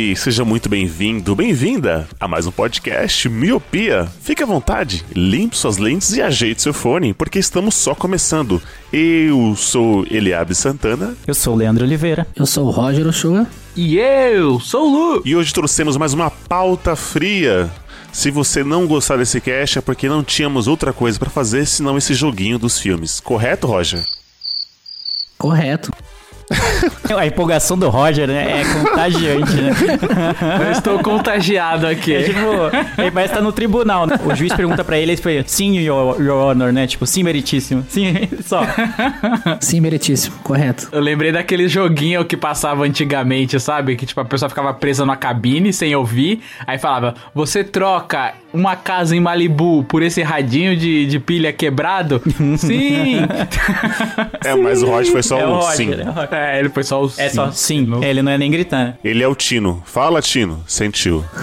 Miope! Seja muito bem-vindo, bem-vinda a mais um podcast Miopia. Fique à vontade, limpe suas lentes e ajeite seu fone, porque estamos só começando. Eu sou Eliabe Santana Eu sou o Leandro Oliveira. Eu sou o Roger Ochoa. E eu sou o Lu. e hoje trouxemos mais uma pauta fria. Se você não gostar desse cast é porque não tínhamos outra coisa pra fazer senão esse joguinho dos filmes. Correto, Roger? Correto. A empolgação do Roger, né? É contagiante, né? Eu estou contagiado aqui. É tipo, ele parece estar no tribunal, né? O juiz pergunta pra ele, ele foi, sim, your, your honor, né? Tipo, sim, meritíssimo. Sim, só. Sim, meritíssimo. Correto. Eu lembrei daquele joguinho que passava antigamente, sabe? Que tipo, a pessoa ficava presa numa cabine sem ouvir. Aí falava: Você troca uma casa em Malibu por esse radinho de, de pilha quebrado? Sim! É, mas o Roger foi só É um Roger, sim. é. É, ele foi só o É só sim. Ele não é nem gritar. Ele é o Tino. Fala, Tino. Sentiu.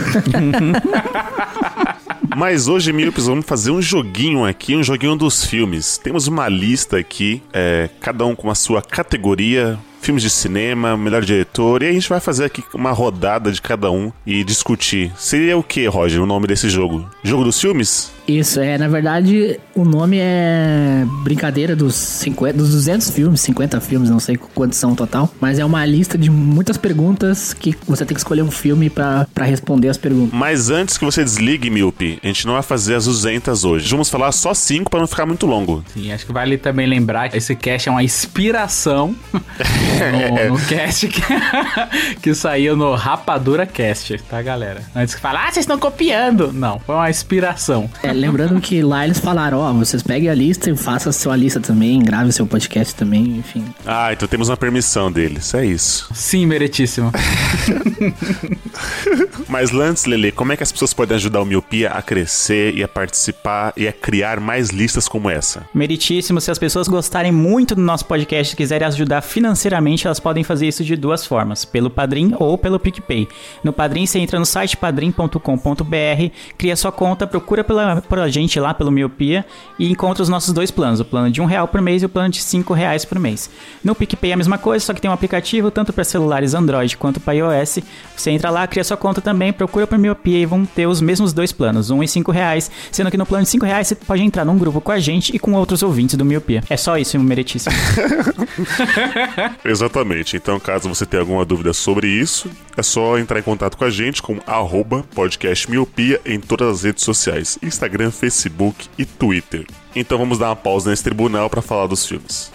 Mas hoje, Miopes, vamos fazer um joguinho aqui, um joguinho dos filmes. Temos uma lista aqui, é, cada um com a sua categoria. Filmes de cinema, melhor diretor, e a gente vai fazer aqui uma rodada de cada um e discutir. Seria o que, Roger, o nome desse jogo? Jogo dos filmes? Isso, é, na verdade, o nome é brincadeira dos 50, dos 200 filmes, 50 filmes, não sei quantos são total, mas é uma lista de muitas perguntas que você tem que escolher um filme pra pra responder as perguntas. Mas antes que você desligue, Miope, a gente não vai fazer as 200 hoje. Vamos falar só 5 para não ficar muito longo. Sim, acho que vale também lembrar que esse cast é uma inspiração no, no cast que, que saiu no Rapadura Cast, tá, galera? Antes que fala, ah, vocês estão copiando. Não, foi uma inspiração. É, lembrando que lá eles falaram, ó, vocês peguem a lista e façam a sua lista também, grave o seu podcast também, enfim. Ah, então temos uma permissão deles, é isso. Sim, meritíssimo. Mas antes, Lele, como é que as pessoas podem ajudar o Miopia a crescer e a participar e a criar mais listas como essa? Meritíssimo. Se as pessoas gostarem muito do nosso podcast e quiserem ajudar financeiramente, elas podem fazer isso de duas formas: pelo Padrim ou pelo PicPay. No Padrim, você entra no site padrim.com.br, cria sua conta, procura pela, por a gente lá pelo Miopia e encontra os nossos dois planos: o plano de um real por mês e o plano de cinco reais por mês. No PicPay é a mesma coisa, só que tem um aplicativo tanto para celulares Android quanto para iOS. Você entra lá, cria sua conta também, procura por Miopia e vão ter os mesmos dois planos, um e cinco reais, sendo que no plano de cinco reais você pode entrar num grupo com a gente e com outros ouvintes do Miopia. É só isso, meritíssimo. Exatamente. Então, caso você tenha alguma dúvida sobre isso, é só entrar em contato com a gente com arroba podcast miopia em todas as redes sociais: Instagram, Facebook e Twitter. Então vamos dar uma pausa nesse tribunal para falar dos filmes.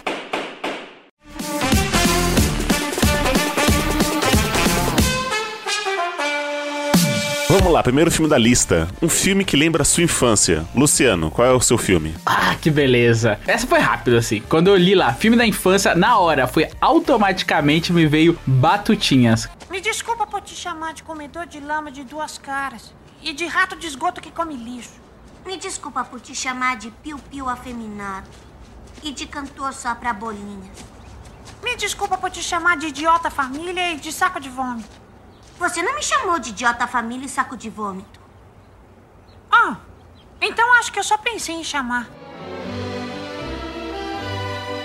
Vamos lá, primeiro filme da lista. Um filme que lembra a sua infância. Luciano, qual é o seu filme? Ah, que beleza. Essa foi rápido, assim. Quando eu li lá, filme da infância, na hora, foi automaticamente me veio Batutinhas. Me desculpa por te chamar de comedor de lama de duas caras e de rato de esgoto que come lixo. Me desculpa por te chamar de piu-piu afeminado e de cantor só pra bolinhas. Me desculpa por te chamar de idiota família e de saco de vômito. Você não me chamou de idiota família e saco de vômito. Ah, então acho que eu só pensei em chamar.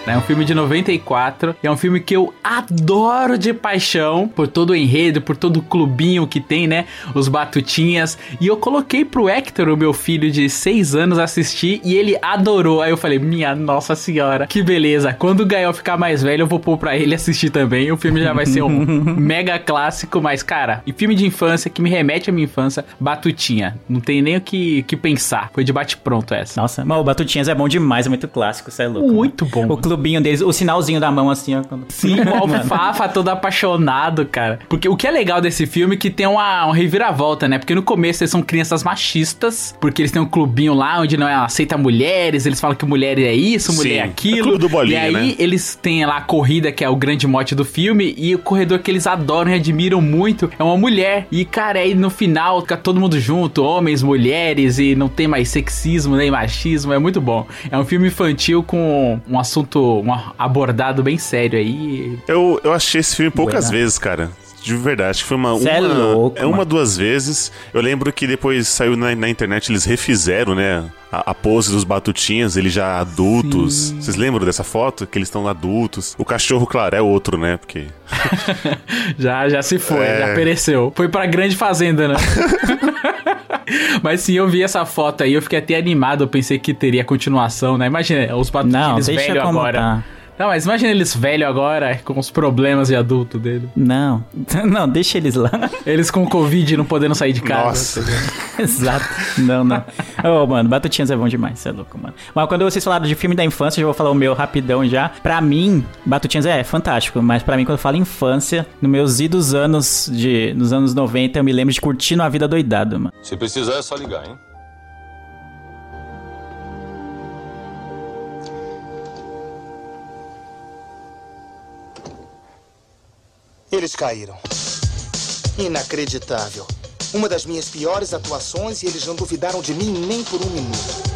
É um filme de 94. É um filme que eu adoro de paixão. Por todo o enredo, por todo o clubinho que tem, né? Os batutinhas. E eu coloquei pro Hector, o meu filho de 6 anos, assistir. E ele adorou. Aí eu falei, minha nossa senhora, que beleza. Quando o Gael ficar mais velho, eu vou pôr pra ele assistir também. O filme já vai ser um mega clássico. Mas, cara, e filme de infância que me remete à minha infância, Batutinha. Não tem nem o que, que pensar. Foi de bate-pronto essa. Nossa, mas o Batutinhas é bom demais, é muito clássico, isso é louco. Muito bom. O clubinho deles, o sinalzinho da mão assim, ó. quando- Sim, o Alfafa todo apaixonado, cara. Porque o que é legal desse filme é que tem uma, uma reviravolta, né? Porque no começo eles são crianças machistas, porque eles têm um clubinho lá onde não é, aceita mulheres, eles falam que mulher é isso, mulher é Sim, aquilo. é clube do bolinha, e aí né? eles têm lá a corrida, que é o grande mote do filme, e o corredor que eles adoram e admiram muito é uma mulher. E, cara, aí no final fica todo mundo junto, homens, mulheres, e não tem mais sexismo nem machismo, é muito bom. É um filme infantil com um assunto um abordado bem sério aí. Eu, eu achei esse filme poucas Buena. vezes, cara. De verdade, acho que foi uma. Cê é uma louco, é uma, mano. duas vezes. Eu lembro que depois saiu na, na internet, eles refizeram, né? A, a pose dos batutinhas, eles já adultos. Vocês lembram dessa foto? Que eles estão adultos. O cachorro, claro, é outro, né? Porque. Já, já se foi, É. já pereceu. Foi pra grande fazenda, né? Mas sim, eu vi essa foto aí, eu fiquei até animado, eu pensei que teria continuação, né? Imagina os deixa velhos agora. tá. Não, mas imagina eles velhos agora, com os problemas de adulto dele. Não, não, deixa eles lá. Eles com Covid não podendo sair de casa. Nossa. Exato. Não, não. Ô, mano, Batutinhas é bom demais, você é louco, mano. Mas quando vocês falaram de filme da infância, eu já vou falar o meu rapidão já. Pra mim, Batutinhas é fantástico, mas pra mim, quando eu falo infância, nos meus idos anos de. nos anos 90, eu me lembro de curtindo a vida doidado, mano. Se precisar é só ligar, hein? Eles caíram. Inacreditável. Uma das minhas piores atuações e eles não duvidaram de mim nem por um minuto.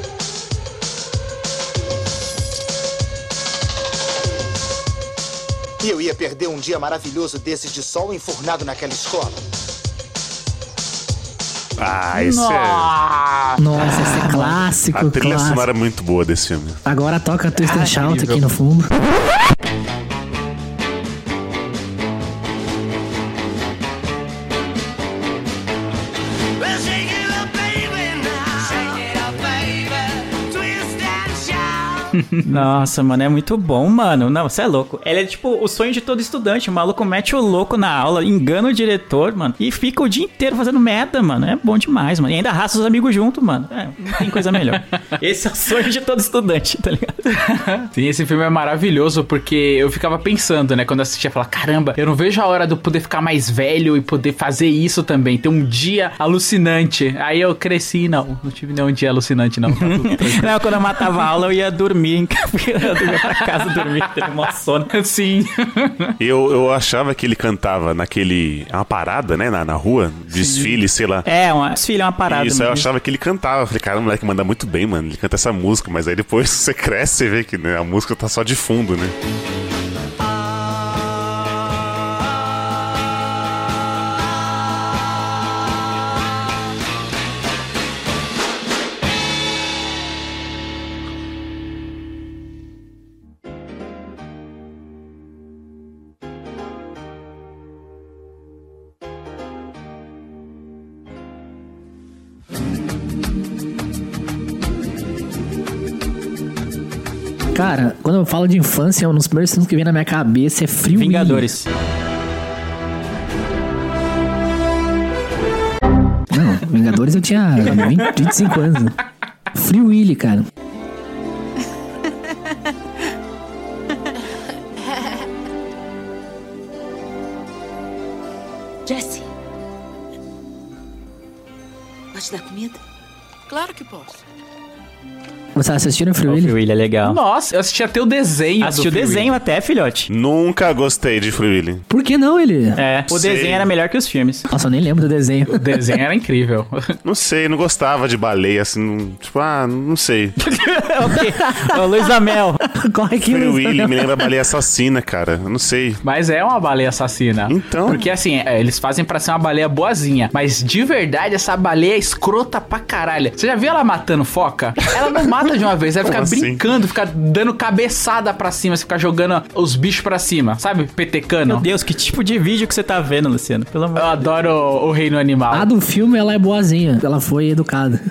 E eu ia perder um dia maravilhoso desses de sol enfurnado naquela escola. Ah, isso é. Nossa, esse é clássico, A trilha clássico. sonora é muito boa desse filme. Agora toca Twist and Shout incrível. aqui no fundo. Nossa, mano, é muito bom, mano. Não, você é louco. Ele é tipo o sonho de todo estudante. O maluco mete o louco na aula, engana o diretor, mano, e fica o dia inteiro fazendo merda, mano. É bom demais, mano. E ainda arrasta os amigos junto, mano. É, não tem coisa melhor. Esse é o sonho de todo estudante, tá ligado? Sim, esse filme é maravilhoso porque eu ficava pensando, né, quando eu assistia, falar, caramba, eu não vejo a hora de eu poder ficar mais velho e poder fazer isso também, ter um dia alucinante. Aí eu cresci, não, não tive nenhum dia alucinante, não. Tá. Não, quando eu matava a aula, eu ia dormir em casa. Eu ia pra casa dormir, teve uma sono. Sim. Eu, eu achava que ele cantava naquele. É uma parada, né? Na, na rua, desfile, sei lá. É, uma, filho, é uma parada. Isso, eu mesmo. achava que ele cantava. Eu falei, cara, o moleque manda muito bem, mano. Ele canta essa música, mas aí depois você cresce, você vê que né, a música tá só de fundo, né? Quando eu falo de infância, um dos primeiros filmes que vem na minha cabeça é Frio Willy. Vingadores. Não, Vingadores eu tinha 20, 25 anos. Free Willy, cara. Jesse. Pode dar comida? Claro que posso. Vocês assistiram Free O Willy? Free Willy é legal. Nossa, eu assisti até o desenho. Assistiu o desenho até, filhote. Nunca gostei de Free Willy. Por que não ele? É, o Sei. desenho era melhor que os filmes. Nossa, eu nem lembro do desenho. O desenho era incrível. Não sei, não gostava de baleia, assim. não- tipo, ah, não sei. ok. Ô, Luiz Amel. Corre aqui, Free Luiz. Willy me lembra baleia assassina, cara. Eu não sei. Mas é uma baleia assassina. Então. Porque assim, é, eles fazem pra ser uma baleia boazinha. Mas de verdade, essa baleia é escrota pra caralho. Você já viu ela matando foca? Ela não mata de uma vez, ela Como fica assim? brincando, fica dando cabeçada pra cima, você fica jogando os bichos pra cima, sabe? Petecando. Meu Deus, que tipo de vídeo que você tá vendo, Luciano? Pelo amor Eu adoro o, o reino animal. A do filme, ela é boazinha. Ela foi educada.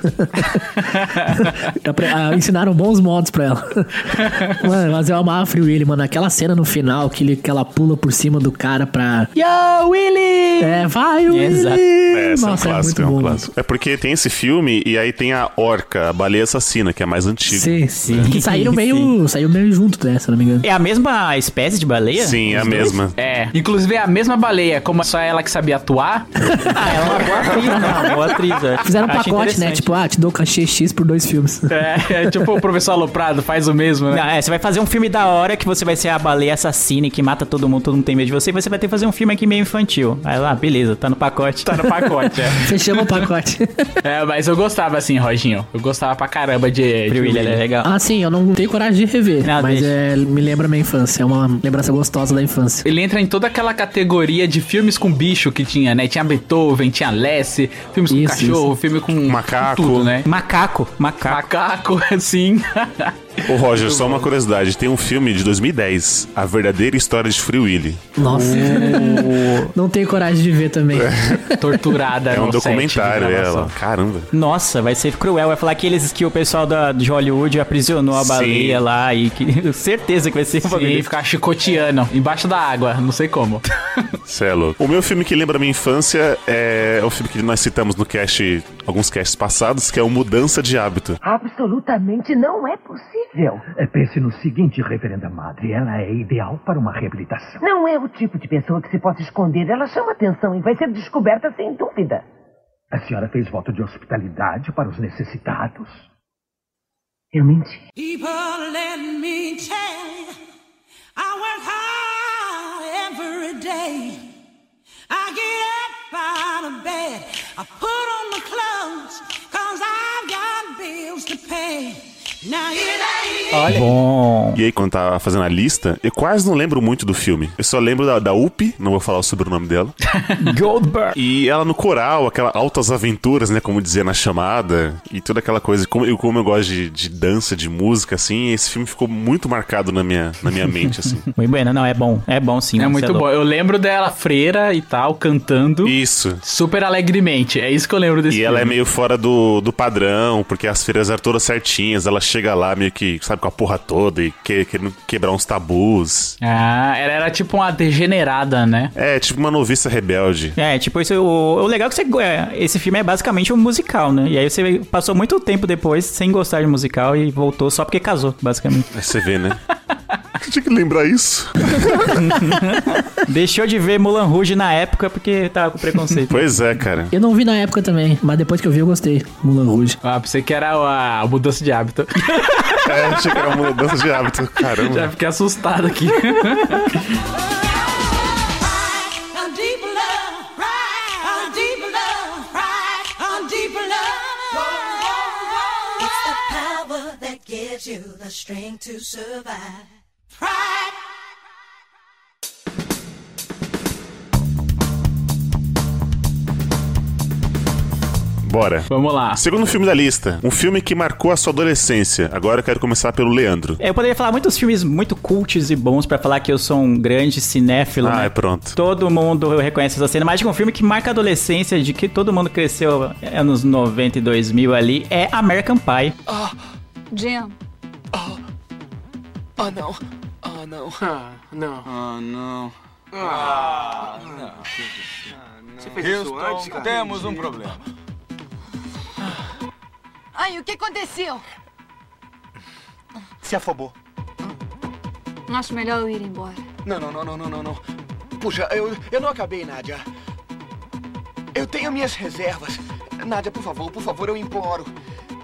Ah, Ensinaram bons modos pra ela. Mano, mas eu amava Free Willy, mano. Aquela cena no final que, ele, que ela pula por cima do cara pra... Yo, Willy! É, vai, Willy! Exato. É, esse Nossa, é um clássico, é muito é um bom. clássico. É porque tem esse filme e aí tem a orca, a baleia assassina, que é mais mais antigo. Sim, Sim, Que saíram meio, saiu meio junto, né, se eu não me engano. É a mesma espécie de baleia? Sim, é a mesma. É. Inclusive é a mesma baleia, como só ela que sabia atuar. Ah, ela é uma boa atriz, né? Uma boa atriz, é. Fizeram um pacote, né? Tipo, ah, te dou cachê X por dois filmes. É, é tipo o professor Aloprado, faz o mesmo, né? Não, é, você vai fazer um filme da hora que você vai ser a baleia assassina e que mata todo mundo, todo mundo tem medo de você, e você vai ter que fazer um filme aqui meio infantil. Aí lá, beleza, tá no pacote. Tá no pacote, é. Fechamos o pacote. É, mas eu gostava assim, Roginho. Eu gostava pra caramba de. Ele é legal. ah, sim, eu não tenho coragem de rever. Não, mas é, me lembra minha infância. É uma lembrança gostosa da infância. Ele entra em toda aquela categoria de filmes com bicho que tinha, né? Tinha Beethoven, tinha Lessie, filmes com Isso, cachorro, filme com Macaco. com tudo, né? Macaco, macaco. Macaco, sim. Ô, Roger, só uma curiosidade. Tem um filme de 2010, A Verdadeira História de Free Willy. Nossa. não tenho coragem de ver também. Torturada. É um no set de documentário, ela. Caramba. Nossa, vai ser cruel. Vai falar aqueles que o pessoal da, de Hollywood aprisionou a Sim. baleia lá e que certeza que vai ser Sim, ficar chicoteando embaixo da água, não sei como. Cê é louco. O meu filme que lembra a minha infância é o filme que nós citamos no cast, alguns casts passados, que é o Mudança de Hábito. Absolutamente não é possível. É, Pense no seguinte, reverenda madre, ela é ideal para uma reabilitação. Não é o tipo de pessoa que se possa esconder. Ela chama atenção e vai ser descoberta sem dúvida. A senhora fez voto de hospitalidade para os necessitados. Eu menti. People, let me tell you, I work hard every day. I get up out of bed, I put on my clothes, cause I've got bills to pay. Olha. Bom. E aí, quando tava fazendo a lista, eu quase não lembro muito do filme. Eu só lembro da, da Up, não vou falar o sobrenome dela. Goldberg. E ela no coral, aquela altas aventuras, né? Como dizia na chamada. E toda aquela coisa. Como eu, como eu gosto de, de dança, de música, assim, esse filme ficou muito marcado na minha, na minha mente, assim. Muito bueno, não, é bom. É bom sim. É muito bom. Eu lembro dela freira e tal, cantando Isso. super alegremente. É isso que eu lembro desse E filme. ela é meio fora do, do padrão, porque as feiras eram todas certinhas. Ela chega lá meio que, sabe, com a porra toda e que, querendo quebrar uns tabus. Ah, ela era tipo uma degenerada, né? É, tipo uma noviça rebelde. É, tipo, isso, o, o legal é que você, é, esse filme é basicamente um musical, né? E aí você passou muito tempo depois sem gostar de musical e voltou só porque casou, basicamente. Aí você vê, né? Tinha que lembrar isso. Deixou de ver Mulan Rouge na época porque tava com preconceito. Pois é, cara. Eu não vi na época também, mas depois que eu vi eu gostei. Mulan Rouge. Ah, pensei que era a, a mudança de hábito. É, achei que era uma mudança de hábito. Caramba. Já fiquei assustado aqui. a deep love, right? A deep love, right? A deep love. It's the power that gives you the strength to survive. Bora. Vamos lá. Segundo filme da lista, um filme que marcou a sua adolescência. Agora eu quero começar pelo Leandro. É, Eu poderia falar muitos filmes muito cults e bons pra falar que eu sou um grande cinéfilo, Ah, né? é pronto. Todo mundo reconhece essa cena, mas de um filme que marca a adolescência, de que todo mundo cresceu anos 90 e 2000 ali, é American Pie. Jim. Oh. Oh, não. Ah, não. Ah, não. Ah, não. Você fez isso antes, cara? temos um problema. Ai, o que aconteceu? Se afobou. Acho melhor eu ir embora. Não, não, não, não, não, não, não. Puxa, eu, eu não acabei, Nádia. Eu tenho minhas reservas. Nádia, por favor, por favor, eu imploro.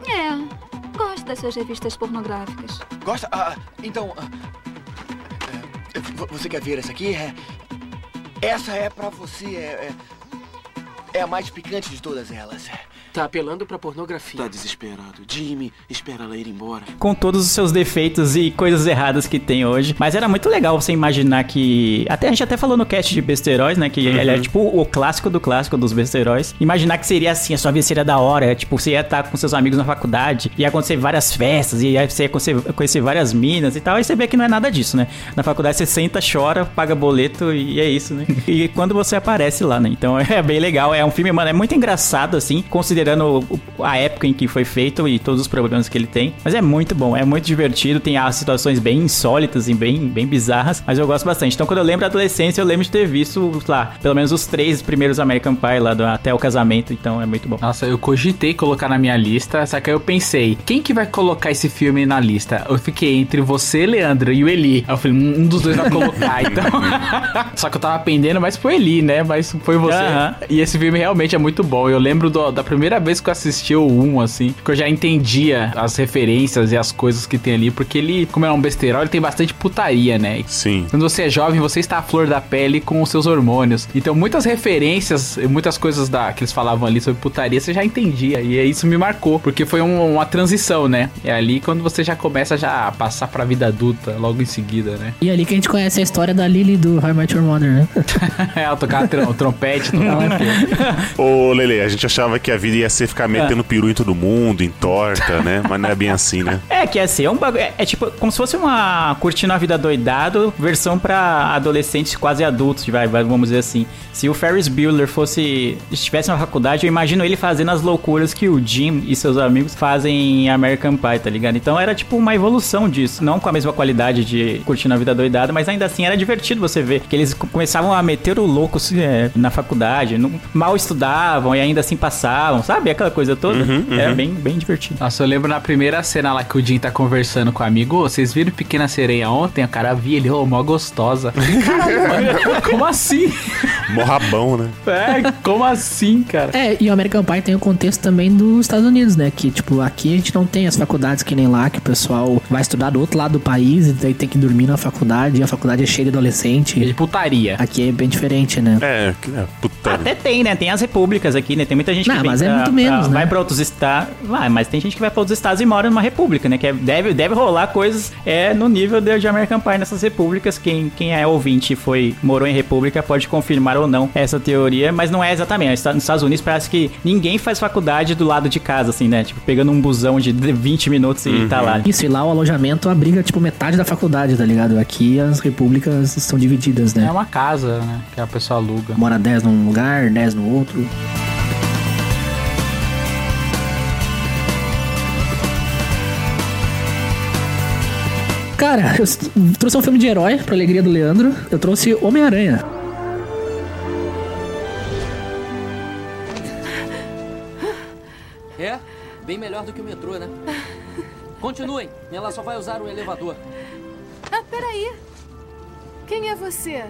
É, gosto das suas revistas pornográficas. Gosta? Ah, então. ah, você quer ver essa aqui? É, essa é pra você. É, é, é a mais picante de todas elas. Tá apelando pra pornografia. Tá desesperado. Jimmy, espera ela ir embora. Com todos os seus defeitos e coisas erradas que tem hoje. Mas era muito legal você imaginar que. Até a gente até falou no cast de besteróis, né? Que ele é tipo o clássico do clássico dos besteróis. Imaginar que seria assim, a sua vida seria da hora. Tipo, você ia estar com seus amigos na faculdade, ia acontecer várias festas, e aí você ia conhecer, conhecer várias minas e tal. Aí você vê que não é nada disso, né? Na faculdade você senta, chora, paga boleto e é isso, né? e quando você aparece lá, né? Então é bem legal. É um filme, mano, é muito engraçado, assim. Com considerando a época em que foi feito e todos os problemas que ele tem. Mas é muito bom, é muito divertido, tem as situações bem insólitas e bem, bem bizarras, mas eu gosto bastante. Então quando eu lembro da adolescência, eu lembro de ter visto, lá, pelo menos os três primeiros American Pie lá do- até o casamento, então é muito bom. Nossa, eu cogitei colocar na minha lista, só que aí eu pensei, quem que vai colocar esse filme na lista? Eu fiquei entre você, Leandro, e o Eli. Aí eu falei, um dos dois vai colocar, então. só que eu tava pendendo mais pro Eli, né? Mas foi você. Aham. E esse filme realmente é muito bom. Eu lembro do- da primeira vez que eu assisti o 1, assim, que eu já entendia as referências e as coisas que tem ali, porque ele, como é um besterol, ele tem bastante putaria, né? Sim. Quando você é jovem, você está à flor da pele com os seus hormônios. Então, muitas referências, muitas coisas da, que eles falavam ali sobre putaria, você já entendia. E aí isso me marcou, porque foi um- uma transição, né? É ali quando você já começa já a passar pra vida adulta, logo em seguida, né? E é ali que a gente conhece a história da Lily do How I Met Your Mother, né? é, ela tocava trom- trompete, tocava Ô, Lele, a gente achava que a vida ia ser ficar metendo peru em todo mundo, em torta, né? Mas não é bem assim, né? É, que é ser um bagulho. É, é tipo como se fosse uma curtindo a vida doidado, versão pra adolescentes quase adultos, vai, vamos dizer assim. Se o Ferris Bueller fosse. estivesse na faculdade, eu imagino ele fazendo as loucuras que o Jim e seus amigos fazem em American Pie, tá ligado? Então era tipo uma evolução disso. Não com a mesma qualidade de curtindo a vida doidada, mas ainda assim era divertido você ver que eles co- começavam a meter o louco assim, é, na faculdade, não- mal estudavam e ainda assim passavam, sabe? Aquela coisa toda. Uhum, Era uhum. bem, bem divertido. Nossa, eu lembro na primeira cena lá que o Jim tá conversando com o amigo, "Ô, vocês viram Pequena Sereia ontem? O cara via ele, ô, mó gostosa. Caralho, mano, como assim? Morrabão, né? É, como assim, cara? É, e o American Pie tem o contexto também dos Estados Unidos, né? Que, tipo, aqui a gente não tem as faculdades que nem lá, que o pessoal vai estudar do outro lado do país e daí tem que dormir na faculdade, e a faculdade é cheia de adolescente. De putaria. Aqui é bem diferente, né? É, que- é puta. Até tem, né? Tem as repúblicas aqui, né? Tem muita gente que Não, vem mas é muito menos, pra- né? vai pra outros estados. Vai, mas tem gente que vai pra outros estados e mora numa república, né? Que é- deve, deve rolar coisas é, no nível de, de American Pie nessas repúblicas. Quem, quem é ouvinte e foi, morou em república pode confirmar ou não essa teoria, mas não é exatamente. Nos Estados Unidos parece que ninguém faz faculdade do lado de casa, assim, né? Tipo, pegando um busão de 20 minutos e Uhum. tá lá. Isso, e lá o alojamento abriga, tipo, metade da faculdade, tá ligado? Aqui as repúblicas são divididas, É né? uma casa, né? Que a pessoa aluga. Mora 10 num lugar, 10 no outro. Cara, eu trouxe um filme de herói pra alegria do Leandro. Eu trouxe Homem-Aranha. Bem melhor do que o metrô, né? Continuem, ela só vai usar o elevador. Ah, peraí. Quem é você?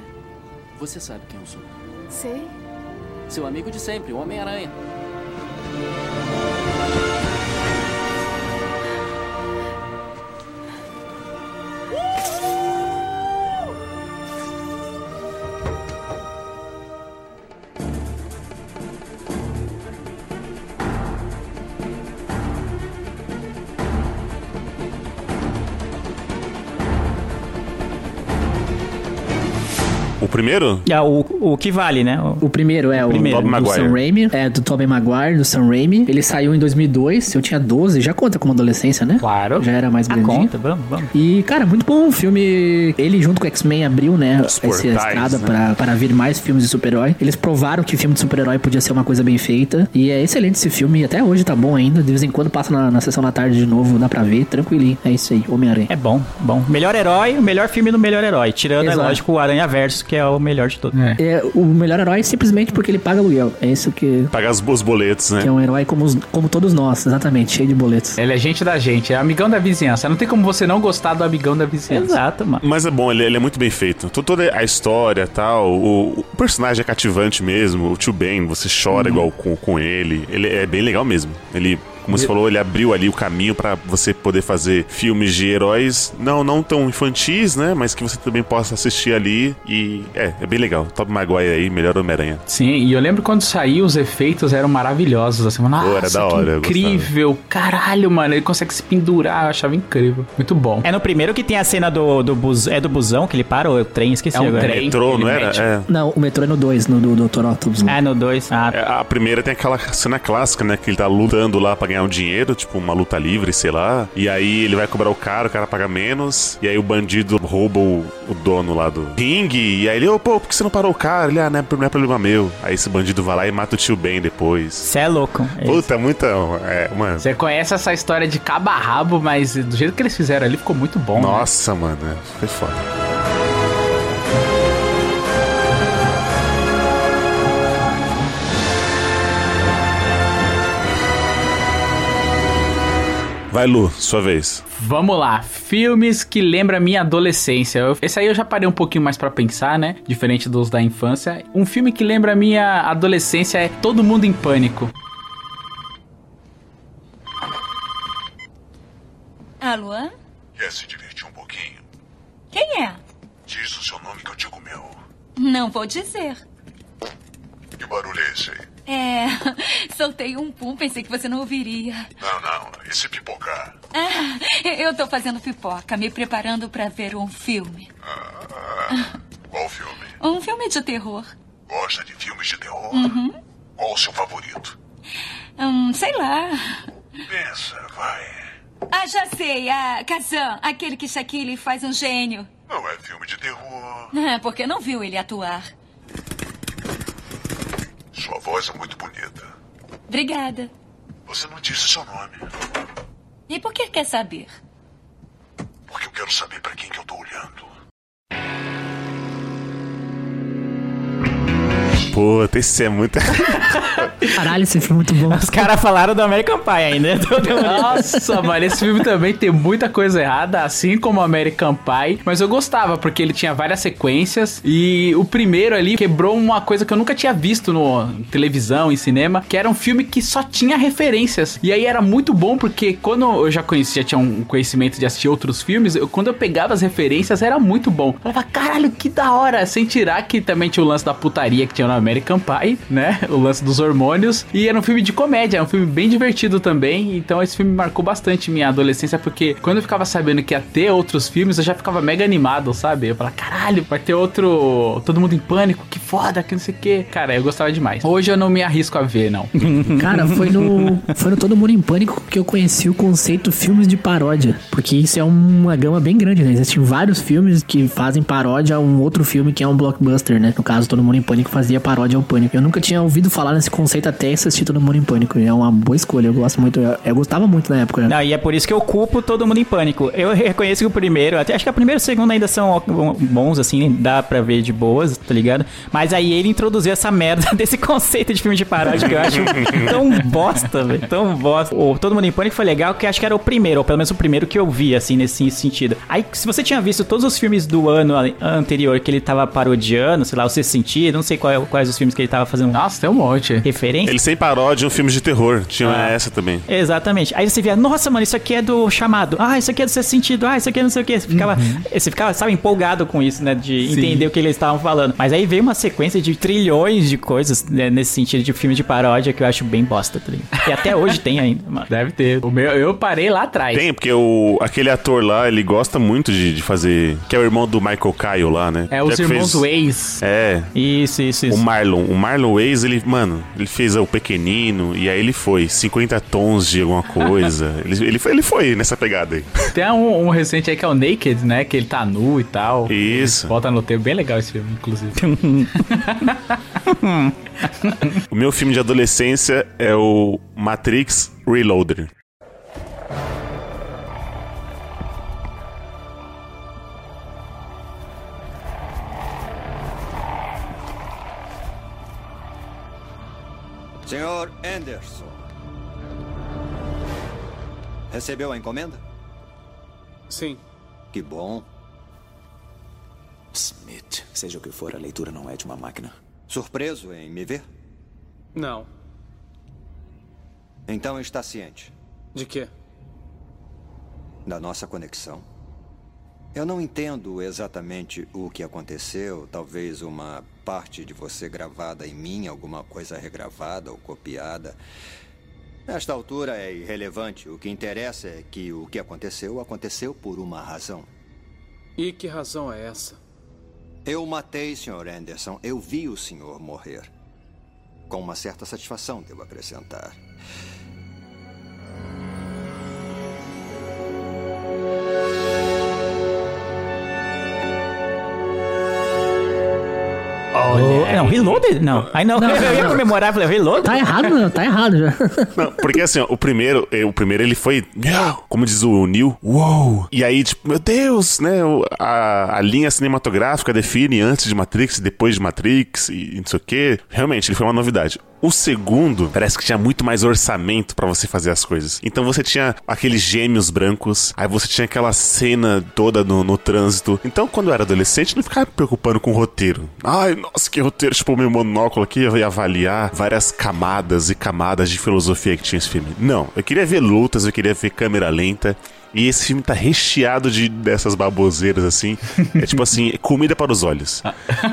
Você sabe quem eu sou. Sei. Seu amigo de sempre, o Homem-Aranha. O primeiro? É, o, o que vale, né? O, O primeiro é o Primeiro. Do Maguire. Sam Raimi, é do Tobey Maguire, do Sam Raimi. Ele saiu em 2002, eu tinha 12, já conta como adolescência, né? Claro. Já era mais a grandinho. conta, vamos, vamos. E, cara, muito bom o filme. Ele junto com o X-Men abriu, né, Os essa portais, estrada né? pra, para vir mais filmes de super-herói. Eles provaram que filme de super-herói podia ser uma coisa bem feita. E é excelente esse filme. E até hoje tá bom ainda. De vez em quando passa na, na sessão da tarde de novo, dá pra ver, tranquilinho. É isso aí, Homem-Aranha. É bom, bom. Melhor herói, o melhor filme do melhor herói. Tirando, Exato. é lógico, o Aranha Verso, que é o melhor de todos. É, o melhor herói é simplesmente porque ele paga aluguel. É isso que, Pagar os, os boletos, né? que é um herói como, os- como todos nós, exatamente, cheio de boletos. Ele é gente da gente, é amigão da vizinhança. Não tem como você não gostar do amigão da vizinhança. Exato, mano. Mas é bom, ele, ele é muito bem feito. To- Toda a história e tal, o, o personagem é cativante mesmo. O tio Ben, você chora igual com, com ele. Ele é bem legal mesmo. Ele, como você falou, ele abriu ali o caminho pra você poder fazer filmes de heróis, não, não tão infantis, né? Mas que você também possa assistir ali. E é, é bem legal. Top Maguire aí, melhor Homem-Aranha. Sim, e eu lembro quando saiu, os efeitos eram maravilhosos. Assim, mano, Pô, era nossa, da hora, incrível. Caralho, mano, ele consegue se pendurar, eu achava incrível. Muito bom. É no primeiro que tem a cena do, do bus, é do busão que ele para ou é o trem? Esqueci É um agora. trem. Metrô, não era? É. Não, o metrô é no 2, no do Dr. Octopus. né? É no 2. Ah, É, A primeira tem aquela cena clássica, né? Que ele tá lutando lá pra ganhar ganhar um dinheiro, tipo uma luta livre, sei lá. E aí ele vai cobrar o cara, o cara paga menos. E aí o bandido rouba o, o dono lá do ringue. E aí ele, ô, pô, por que você não parou o cara? Ele, ah, não é, não é problema meu. Aí esse bandido vai lá e mata o tio Ben depois. Você é louco. É Puta, muita. É, mano. Você conhece essa história de cabo a rabo, mas do jeito que eles fizeram ali ficou muito bom. né? Nossa, mano, é, foi foda. Vai, Lu, sua vez. Vamos lá, filmes que lembram a minha adolescência. Eu- esse aí eu já parei um pouquinho mais pra pensar, né? Diferente dos da infância. Um filme que lembra a minha adolescência é Todo Mundo em Pânico. Alô? Quer se divertir um pouquinho? Quem é? Diz o seu nome que eu digo meu. Não vou dizer. Que barulho é esse aí? É. Soltei um pum, pensei que você não ouviria. Não, não, esse pipocar. Ah, eu tô fazendo pipoca, me preparando pra ver um filme. Ah, qual filme? Um filme de terror. Gosta de filmes de terror? Uhum. Qual o seu favorito? Hum, sei lá. Pensa, vai. Ah, já sei. A Kazan, aquele que Shaquille faz um gênio. Não é filme de terror. Ah, porque não viu ele atuar. Sua voz é muito bonita. Obrigada. Você não disse seu nome. E por que quer saber? Porque eu quero saber pra quem que eu tô olhando. Puta, esse é muito. Caralho, esse filme é muito bom. Os caras falaram do American Pie ainda. Nossa, mano, esse filme também tem muita coisa errada, assim como American Pie. Mas eu gostava, porque ele tinha várias sequências. E o primeiro ali quebrou uma coisa que eu nunca tinha visto no em televisão, em cinema, que era um filme que só tinha referências. E aí era muito bom, porque quando eu já conhecia, tinha um conhecimento de assistir outros filmes, eu- quando eu pegava as referências, era muito bom. Eu falava, caralho, que da hora! Sem tirar que também tinha o lance da putaria que tinha no American Pie, né? O lance dos hormônios. E era um filme de comédia, é um filme bem divertido também. Então esse filme marcou bastante minha adolescência, porque quando eu ficava sabendo que ia ter outros filmes, eu já ficava mega animado, sabe? Eu falava, caralho, vai ter outro. Todo mundo em pânico, que foda, que não sei o quê. Cara, eu gostava demais. Hoje eu não me arrisco a ver, não. Cara, foi no, foi no Todo Mundo em Pânico que eu conheci o conceito filmes de paródia. Porque isso é uma gama bem grande, né? Existem vários filmes que fazem paródia a um outro filme que é um blockbuster, né? No caso, Todo Mundo em Pânico fazia paródia ao Pânico. Eu nunca tinha ouvido falar nesse conceito até assistir Todo Mundo em Pânico. E é uma boa escolha. Eu gosto muito. Eu, eu gostava muito na época. Não, e é por isso que eu culpo todo mundo em pânico. Eu reconheço que o primeiro, até acho que o primeiro e o segundo ainda são bons, assim, dá pra ver de boas, tá ligado? Mas aí ele introduziu essa merda desse conceito de filme de paródia que eu acho tão bosta, velho. Tão bosta. O Todo Mundo em Pânico foi legal, que acho que era o primeiro, ou pelo menos o primeiro que eu vi, assim, nesse sentido. Aí, se você tinha visto todos os filmes do ano anterior que ele tava parodiando, sei lá, o Sexto Sentido, não sei qual, quais os filmes que ele tava fazendo. Nossa, tem um monte. Referência. Ele sem paródia um filme de terror. Tinha Ah. essa também. Exatamente. Aí você via, nossa, mano, isso aqui é do chamado. Ah, isso aqui é do sexto sentido. Ah, isso aqui é não sei o quê. Você ficava, você ficava, sabe, empolgado com isso, né? De Sim. entender o que eles estavam falando. Mas aí veio uma sequência de trilhões de coisas né, nesse sentido de filme de paródia que eu acho bem bosta, tá ligado? E até hoje tem ainda, mano. Deve ter. O meu, eu parei lá atrás. Tem, porque o, aquele ator lá, ele gosta muito de, de fazer. Que é o irmão do Michael Kyle lá, né? É os Já que irmãos fez- Ways. É. Isso, isso, O Marlon. O Marlon Ways, ele, mano, ele fez o pequenino e aí ele foi 50 tons de alguma coisa. ele, ele, foi, ele foi nessa pegada aí. Tem um, um recente aí que é o Naked, né? Que ele tá nu e tal. Isso. Volta no tempo. Bem legal esse filme, inclusive. O meu filme de adolescência é o Matrix Reloaded. Senhor Anderson. Recebeu a encomenda? Sim. Que bom. Smith, seja o que for, a leitura não é de uma máquina. Surpreso em me ver? Não. Então está ciente De quê? da nossa conexão? Eu não entendo exatamente o que aconteceu. Talvez uma parte de você gravada em mim, alguma coisa regravada ou copiada. Nesta altura é irrelevante. O que interessa é que o que aconteceu aconteceu por uma razão. E que razão é essa? Eu matei, Sr. Anderson. Eu vi o senhor morrer. Com uma certa satisfação, devo acrescentar. Não, Reloaded? Não. Aí não, Não, eu ia comemorar, falei, Reloaded? Tá errado, não, tá errado já. Não, porque assim, ó, o primeiro, eh, o primeiro ele foi, como diz o Neil, uou. E aí, tipo, meu Deus, né? A, a linha cinematográfica define antes de Matrix e depois de Matrix e não sei o quê. Realmente, ele foi uma novidade. O segundo, parece que tinha muito mais orçamento pra você fazer as coisas. Então você tinha aqueles gêmeos brancos, aí você tinha aquela cena toda no, no trânsito. Então, quando eu era adolescente, não ficava me preocupando com o roteiro. Ai, nossa, que roteiro. Tipo, meu monóculo aqui eu ia avaliar várias camadas e camadas de filosofia que tinha esse filme. Não, eu queria ver lutas, eu queria ver câmera lenta. E esse filme tá recheado de dessas baboseiras assim. É tipo assim, comida para os olhos.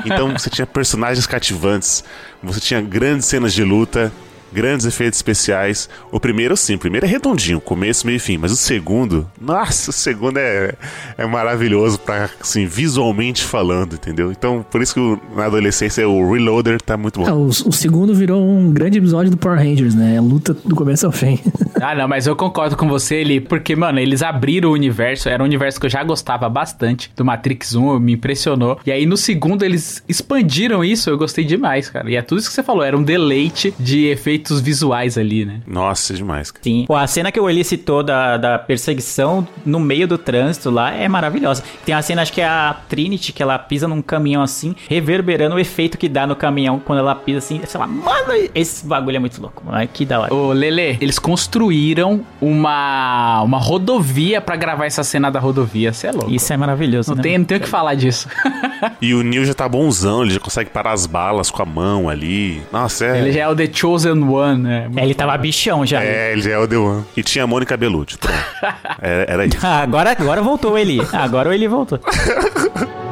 Então você tinha personagens cativantes, você tinha grandes cenas de luta, grandes efeitos especiais. O primeiro, sim, o primeiro é redondinho, começo, meio e fim. Mas o segundo, nossa, o segundo é, é maravilhoso pra, assim, visualmente falando, entendeu? Então, por isso que o- na adolescência o Reloader tá muito bom. É, o, o segundo virou um grande episódio do Power Rangers, né? É luta do começo ao fim. Ah, não, mas eu concordo com você, ele, porque, mano, eles abriram o universo, era um universo que eu já gostava bastante, do Matrix 1, me impressionou. E aí no segundo eles expandiram isso, eu gostei demais, cara. E é tudo isso que você falou, era um deleite de efeitos visuais ali, né? Nossa, é demais, cara. Sim. Pô, a cena que o Eli citou da, da perseguição no meio do trânsito lá é maravilhosa. Tem a cena, acho que é a Trinity, que ela pisa num caminhão assim, reverberando o efeito que dá no caminhão quando ela pisa assim. Sei lá, mano, esse bagulho é muito louco. Ai, que da hora. Ô, Lele, eles construíram uma, uma rodovia pra gravar essa cena da rodovia, você é louco. Isso é maravilhoso, Não né? tem, não tem o que falar disso. E o Neil já tá bonzão, ele já consegue parar as balas com a mão ali. Nossa, é. Ele já é o The Chosen One, né? É, ele tava bichão já. É, ele já é o The One. E tinha a Mônica Bellucci. Pronto. Era, era isso. Ah, agora, agora voltou o Eli. Agora o Eli voltou.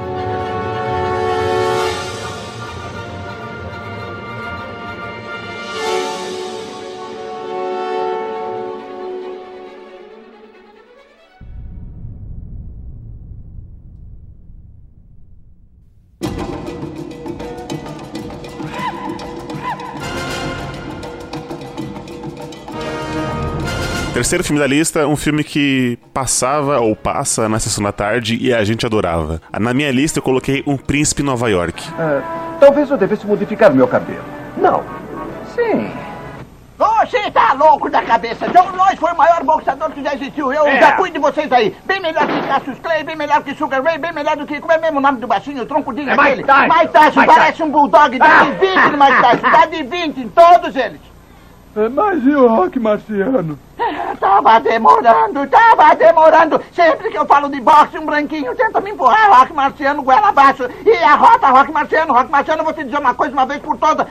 Terceiro filme da lista, um filme que passava ou passa na sessão da tarde e a gente adorava. Na minha lista eu coloquei Um Príncipe Nova York. Ah, talvez eu devesse modificar meu cabelo. Não. Sim. Você tá louco da cabeça. John Lois foi o maior boxeador que já existiu. Eu É. já cuido de vocês aí. Bem melhor que Cassius Clay, bem melhor que Sugar Ray, bem melhor do que... Como é mesmo o nome do baixinho? O troncudinho É Mike aquele? Tyson. Mike Tyson. Mike parece um bulldog. Dá Ah. de 20 no Mike Tyson. Dá de 20 em todos eles. Mas e o rock marciano? Tava demorando, tava demorando. Sempre que eu falo de boxe, um branquinho tenta me empurrar. Rock Marciano, goela abaixo. E a rota, Rock Marciano, Rock Marciano, eu vou te dizer uma coisa uma vez por todas.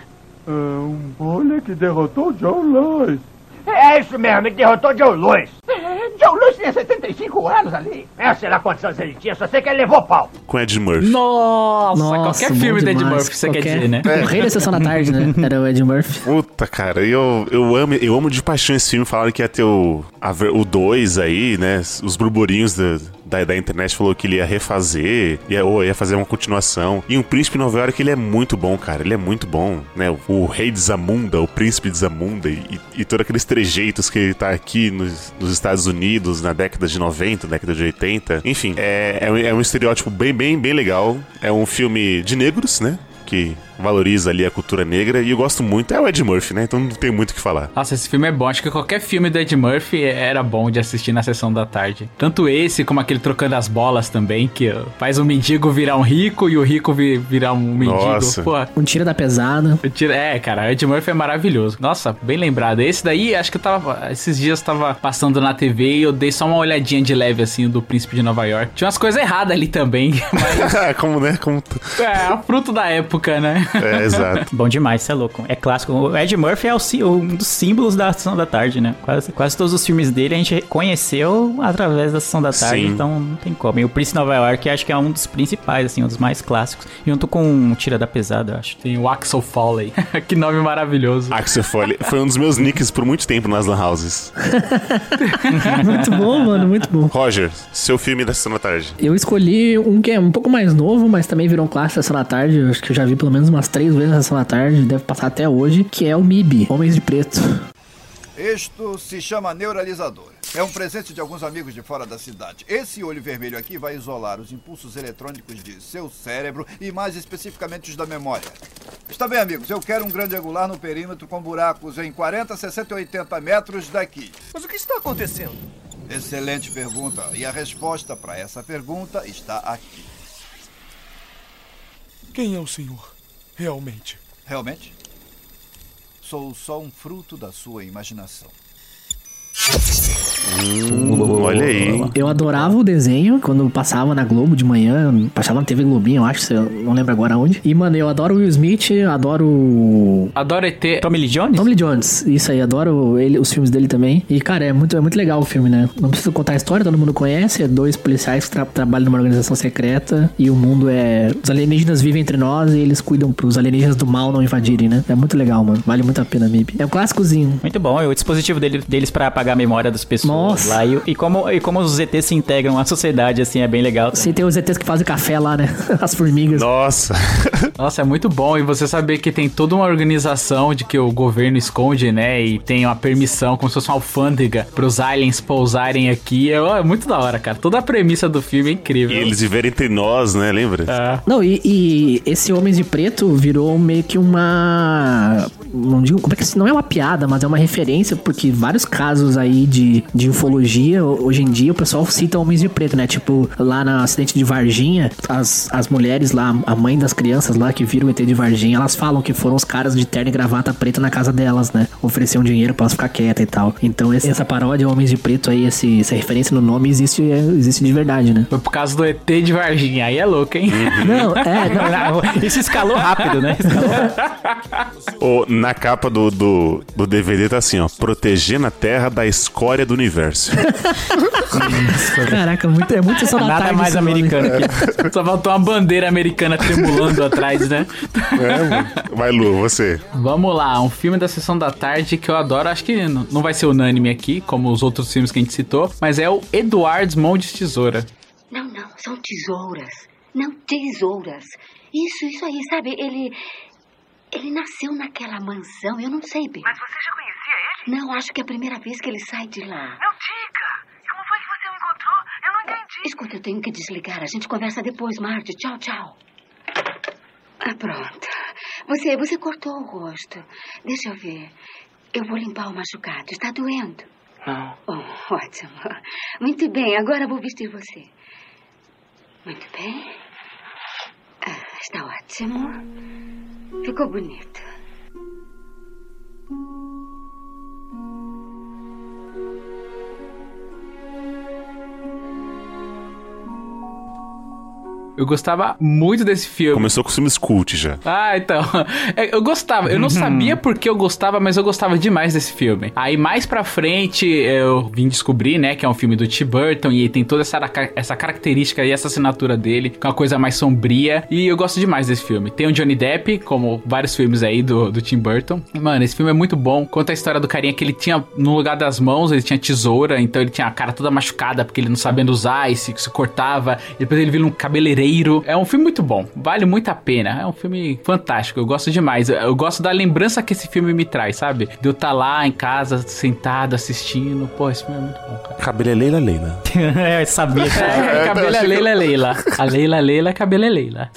É um bolha que derrotou John Lois. É isso mesmo, ele derrotou Joe Louis. John Lewis tinha 75 anos ali. É, sei lá quantos anos ele tinha, só sei que ele levou pau. Com Ed Murphy. Nossa, Nossa, qualquer filme do Ed. Murphy, você quer Qualquer- dizer, né? O rei da sessão da tarde, né? Era o Ed Murphy. Puta, cara, eu, eu, amo, eu amo de paixão esse filme. Falaram que ia ter o 2 o dois aí, né? Os burburinhos da, da, da internet falou que ele ia refazer, ia, ou ia fazer uma continuação. E o Príncipe Nova York, ele é muito bom, cara. Ele é muito bom, né? O, o rei de Zamunda, o príncipe de Zamunda e, e todos aqueles trejeitos que ele tá aqui nos, nos Estados Unidos na década de 90, década de 80. Enfim, é, é, é um estereótipo bem, bem, bem legal. É um filme de negros, né? Que valoriza ali a cultura negra e eu gosto muito. É o Ed Murphy, né? Então não tem muito o que falar. Nossa, esse filme é bom. Acho que qualquer filme do Ed Murphy era bom de assistir na sessão da tarde. Tanto esse como aquele Trocando as Bolas também, que faz o mendigo virar um rico e o rico vi- virar um mendigo. Nossa. Pô, Um tira da pesada. eu tiro- É, cara, o Ed Murphy é maravilhoso. Nossa, bem lembrado. Esse daí, acho que eu tava. Esses dias eu tava passando na TV e eu dei só uma olhadinha de leve, assim, do Príncipe de Nova York. Tinha umas coisas erradas ali também. Como, né? Como... é, fruto da época, né? É, exato. Bom demais, você é louco. É clássico. O Ed Murphy é o um dos símbolos da Sessão da Tarde, né? Quase, quase todos os filmes dele a gente conheceu através da Sessão da Tarde, Sim. então não tem como. E o Príncipe Nova York acho que é um dos principais, assim, um dos mais clássicos. Junto com o Tira da Pesada, eu acho. Tem o Axel Foley. que nome maravilhoso. Axel Foley foi um dos meus nicks por muito tempo nas lan houses. Muito bom, mano, muito bom. Roger, seu filme da Sessão da Tarde. Eu escolhi um que é um pouco mais novo, mas também virou um clássico da Sessão da Tarde. Eu acho que eu já vi pelo menos umas três vezes na Sessão da Tarde, deve passar até hoje, que é o MIB, Homens de Preto. Isto se chama neuralizador. É um presente de alguns amigos de fora da cidade. Esse olho vermelho aqui vai isolar os impulsos eletrônicos de seu cérebro e mais especificamente os da memória. Está bem, amigos, eu quero um grande angular no perímetro com buracos em 40, 60 e 80 metros daqui. Mas o que está acontecendo? Excelente pergunta. E a resposta para essa pergunta está aqui. Quem é o senhor? Realmente? Realmente? Sou só um fruto da sua imaginação. Hum, olha aí. Eu adorava o desenho quando passava na Globo de manhã, passava na TV Globinho, eu acho, não lembro agora onde. E, mano, eu adoro o Will Smith, adoro. Adoro ET. Tommy Lee Jones? Tommy Lee Jones, isso aí, adoro ele, os filmes dele também. E, cara, é muito, é muito legal o filme, né? Não preciso contar a história, todo mundo conhece. É dois policiais que tra trabalham numa organização secreta e o mundo é. Os alienígenas vivem entre nós e eles cuidam pros alienígenas do mal não invadirem, né? É muito legal, mano. Vale muito a pena, MIB. É um clássicozinho. Muito bom. É o dispositivo dele- deles pra apagar a memória das pessoas Nossa. lá. E, e como, e como os ETs se integram à sociedade, assim, é bem legal. Você tem os ETs que fazem café lá, né? As formigas. Nossa. Nossa, é muito bom. E você saber que tem toda uma organização de que o governo esconde, né? E tem uma permissão, como se fosse uma alfândega, pros aliens pousarem aqui. É, é muito da hora, cara. Toda a premissa do filme é incrível. E eles viverem entre nós, né? Lembra? É. Não, e, e esse Homens de Preto virou meio que uma. Não digo. Como é que se- não é uma piada, mas é uma referência, porque vários casos aí de, de ufologia, ho- hoje em dia, o pessoal cita Homens de Preto, né? Tipo, lá no acidente de Varginha, as, as mulheres lá, a mãe das crianças lá que viram o ET de Varginha, elas falam que foram os caras de terno e gravata preta na casa delas, né? Ofereciam dinheiro pra elas ficar quietas e tal. Então, esse- essa paródia Homens de Preto aí, esse, essa referência no nome existe, é, existe de verdade, né? Foi por causa do ET de Varginha. Aí é louco, hein? Não, é, não. Isso escalou rápido, né? Escalou Ô, na capa do, do, do DVD tá assim, ó. Protegendo a Terra da escória do universo. Caraca, muito, é muito da Nada tarde mais americano que Só faltou uma bandeira americana tremulando atrás, né? É, mano. Vai, Lu, você. Vamos lá, um filme da sessão da tarde que eu adoro. Acho que não vai ser unânime aqui, como os outros filmes que a gente citou, mas é o Eduardo Mãos de Tesoura. Não, não, são tesouras. Não, tesouras. Isso, isso aí, sabe? Ele. Ele nasceu naquela mansão, eu não sei bem. Mas você já conhecia ele? Não, acho que é a primeira vez que ele sai de lá. Não diga! Como foi que você o encontrou? Eu não entendi. Escuta, eu tenho que desligar. A gente conversa depois, Marty. Tchau, tchau. Ah, pronto. Você, você cortou o rosto. Deixa eu ver. Eu vou limpar o machucado. Está doendo? Não. Oh, ótimo. Muito bem, agora vou vestir você. Muito bem. Ah, está ótimo. Ficou bonito. Eu gostava muito desse filme. Começou com os filmes cult já. Ah, então. É, Eu gostava. Eu não sabia porque eu gostava, mas eu gostava demais desse filme. Aí mais pra frente eu vim descobrir, né, que é um filme do Tim Burton e tem toda essa, essa característica e essa assinatura dele, que é uma coisa mais sombria. E eu gosto demais desse filme. Tem o Johnny Depp, como vários filmes aí do, do Tim Burton. E, mano, esse filme é muito bom. Conta a história do carinha que ele tinha, no lugar das mãos, ele tinha tesoura, então ele tinha a cara toda machucada porque ele não sabendo usar e se, se cortava. E depois ele vira um cabeleireiro. É um filme muito bom. Vale muito a pena. É um filme fantástico. Eu gosto demais. Eu, eu gosto da lembrança que esse filme me traz, sabe? De eu estar lá em casa, sentado, assistindo. Pô, esse filme é muito bom, cara. Cabelo é Leila Leila. eu sabia. É, cabelo é Leila Leila. A Leila Leila, cabelo é Leila.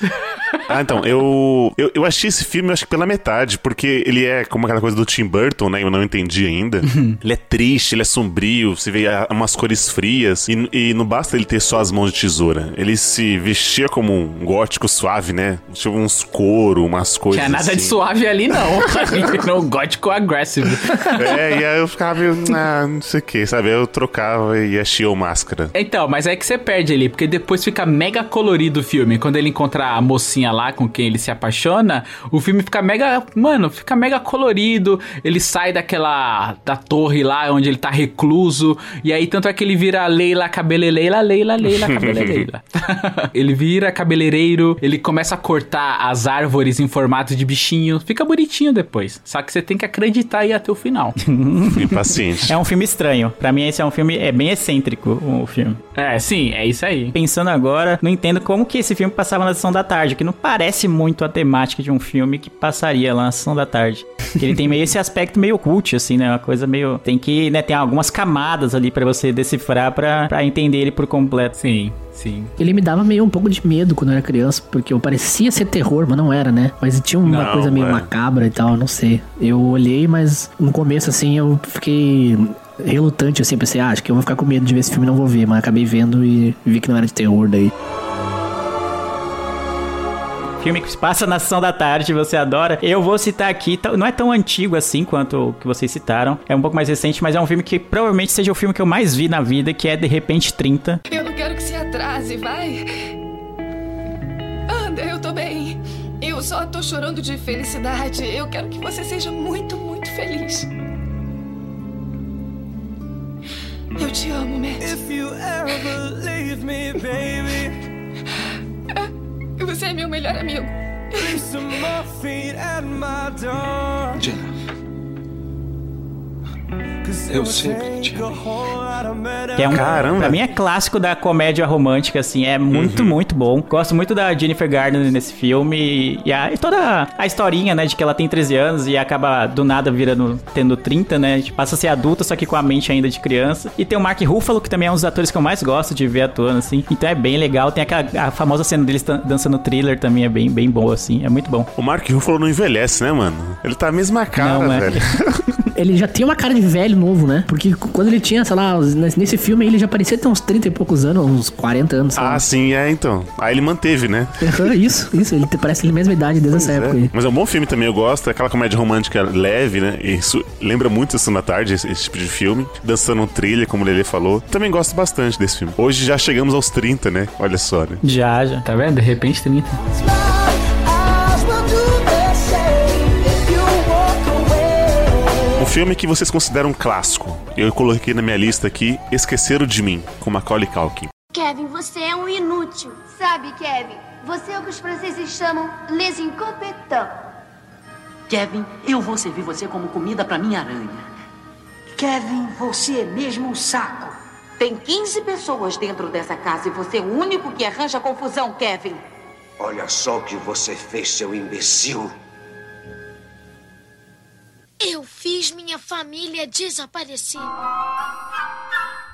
Ah, então, eu, eu, eu achei esse filme, acho que pela metade, porque ele é como aquela coisa do Tim Burton, né? Eu não entendi ainda. ele é triste, ele é sombrio, você vê ah, umas cores frias, e, e não basta ele ter só as mãos de tesoura. Ele se vestia como um gótico suave, né? Tinha uns couro, umas coisas. Tinha nada de assim. suave ali, não. não, gótico aggressive. É, e aí eu ficava meio, ah, não sei o que, sabe? Eu trocava e achei o máscara. Então, mas é que você perde ali, porque depois fica mega colorido o filme. Quando ele encontra a mocinha lá com quem ele se apaixona, o filme fica mega. Mano, fica mega colorido. Ele sai daquela. da torre lá onde ele tá recluso. E aí, tanto é que ele vira Leila Cabeleleila, Leila, Leila Cabeleleila. ele vira cabeleireiro, ele começa a cortar as árvores em formato de bichinho. Fica bonitinho depois. Só que você tem que acreditar aí até o final. Impaciente. É um filme estranho. Pra mim, esse é um filme. É bem excêntrico o filme. É, sim, é isso aí. Pensando agora, não entendo como que esse filme passava na sessão da tarde, que não parece muito a temática de um filme que passaria lá na sessão da tarde. Que ele tem meio esse aspecto meio cult, assim, né? Uma coisa meio. Tem que, né? Tem algumas camadas ali pra você decifrar pra, pra entender ele por completo. Sim, sim. Ele me dava meio um pouco de medo quando eu era criança, porque eu parecia ser terror, mas não era, né? Mas tinha uma Não, coisa meio é. macabra e tal, não sei. Eu olhei, mas no começo, assim, eu fiquei relutante, assim, pensei, ah, acho que eu vou ficar com medo de ver esse filme e não vou ver, mas acabei vendo e vi que não era de terror daí. Filme que se passa na sessão da tarde, você adora. Eu vou citar aqui, t- não é tão antigo assim quanto o que vocês citaram. É um pouco mais recente, mas é um filme que provavelmente seja o filme que eu mais vi na vida, que é De Repente 30. Eu não quero que se atrase, vai. Anda, eu tô bem. Eu só tô chorando de felicidade. Eu quero que você seja muito, muito feliz. Eu te amo, Matt. If you ever leave me, baby, Você é meu melhor amigo. Jenna, Eu sempre te take a whole lot of Que é um, Caramba. Pra mim é clássico da comédia romântica, assim. É muito, muito bom. Gosto muito da Jennifer Garner nesse filme. E, a, e toda a historinha, né? De que ela tem 13 anos e acaba do nada virando, tendo 30, né? Passa a ser adulta, só que com a mente ainda de criança. E tem o Mark Ruffalo, que também é um dos atores que eu mais gosto de ver atuando, assim. Então é bem legal. Tem aquela a famosa cena deles dançando thriller também, é bem, bem boa, assim. É muito bom. O Mark Ruffalo não envelhece, né, mano? Ele tá a mesma cara, Não, é. Ele já tinha uma cara de velho novo, né? Porque quando ele tinha, sei lá, nesse filme ele já parecia ter uns 30 e poucos anos, uns 40 anos. lá. Ah, sim, é, então. Aí ele manteve, né? Isso, isso, ele parece a mesma idade desde essa época aí. Mas é um bom filme também, eu gosto. É aquela comédia romântica leve, né? Isso lembra muito Sessão da Tarde, esse, esse tipo de filme. Dançando um thriller, como o Lele falou. Também gosto bastante desse filme. Hoje já chegamos aos 30, né? Olha só, né? Já, já. Tá vendo? De repente 30. Filme que vocês consideram um clássico. Eu coloquei na minha lista aqui Esqueceram de Mim, com Macaulay Culkin. Kevin, você é um inútil. Sabe, Kevin, você é o que os franceses chamam les incompetents. Kevin, eu vou servir você como comida pra minha aranha. Kevin, você é mesmo um saco. Tem 15 pessoas dentro dessa casa e você é o único que arranja confusão, Kevin. Olha só o que você fez, seu imbecil. Eu fiz minha família desaparecer.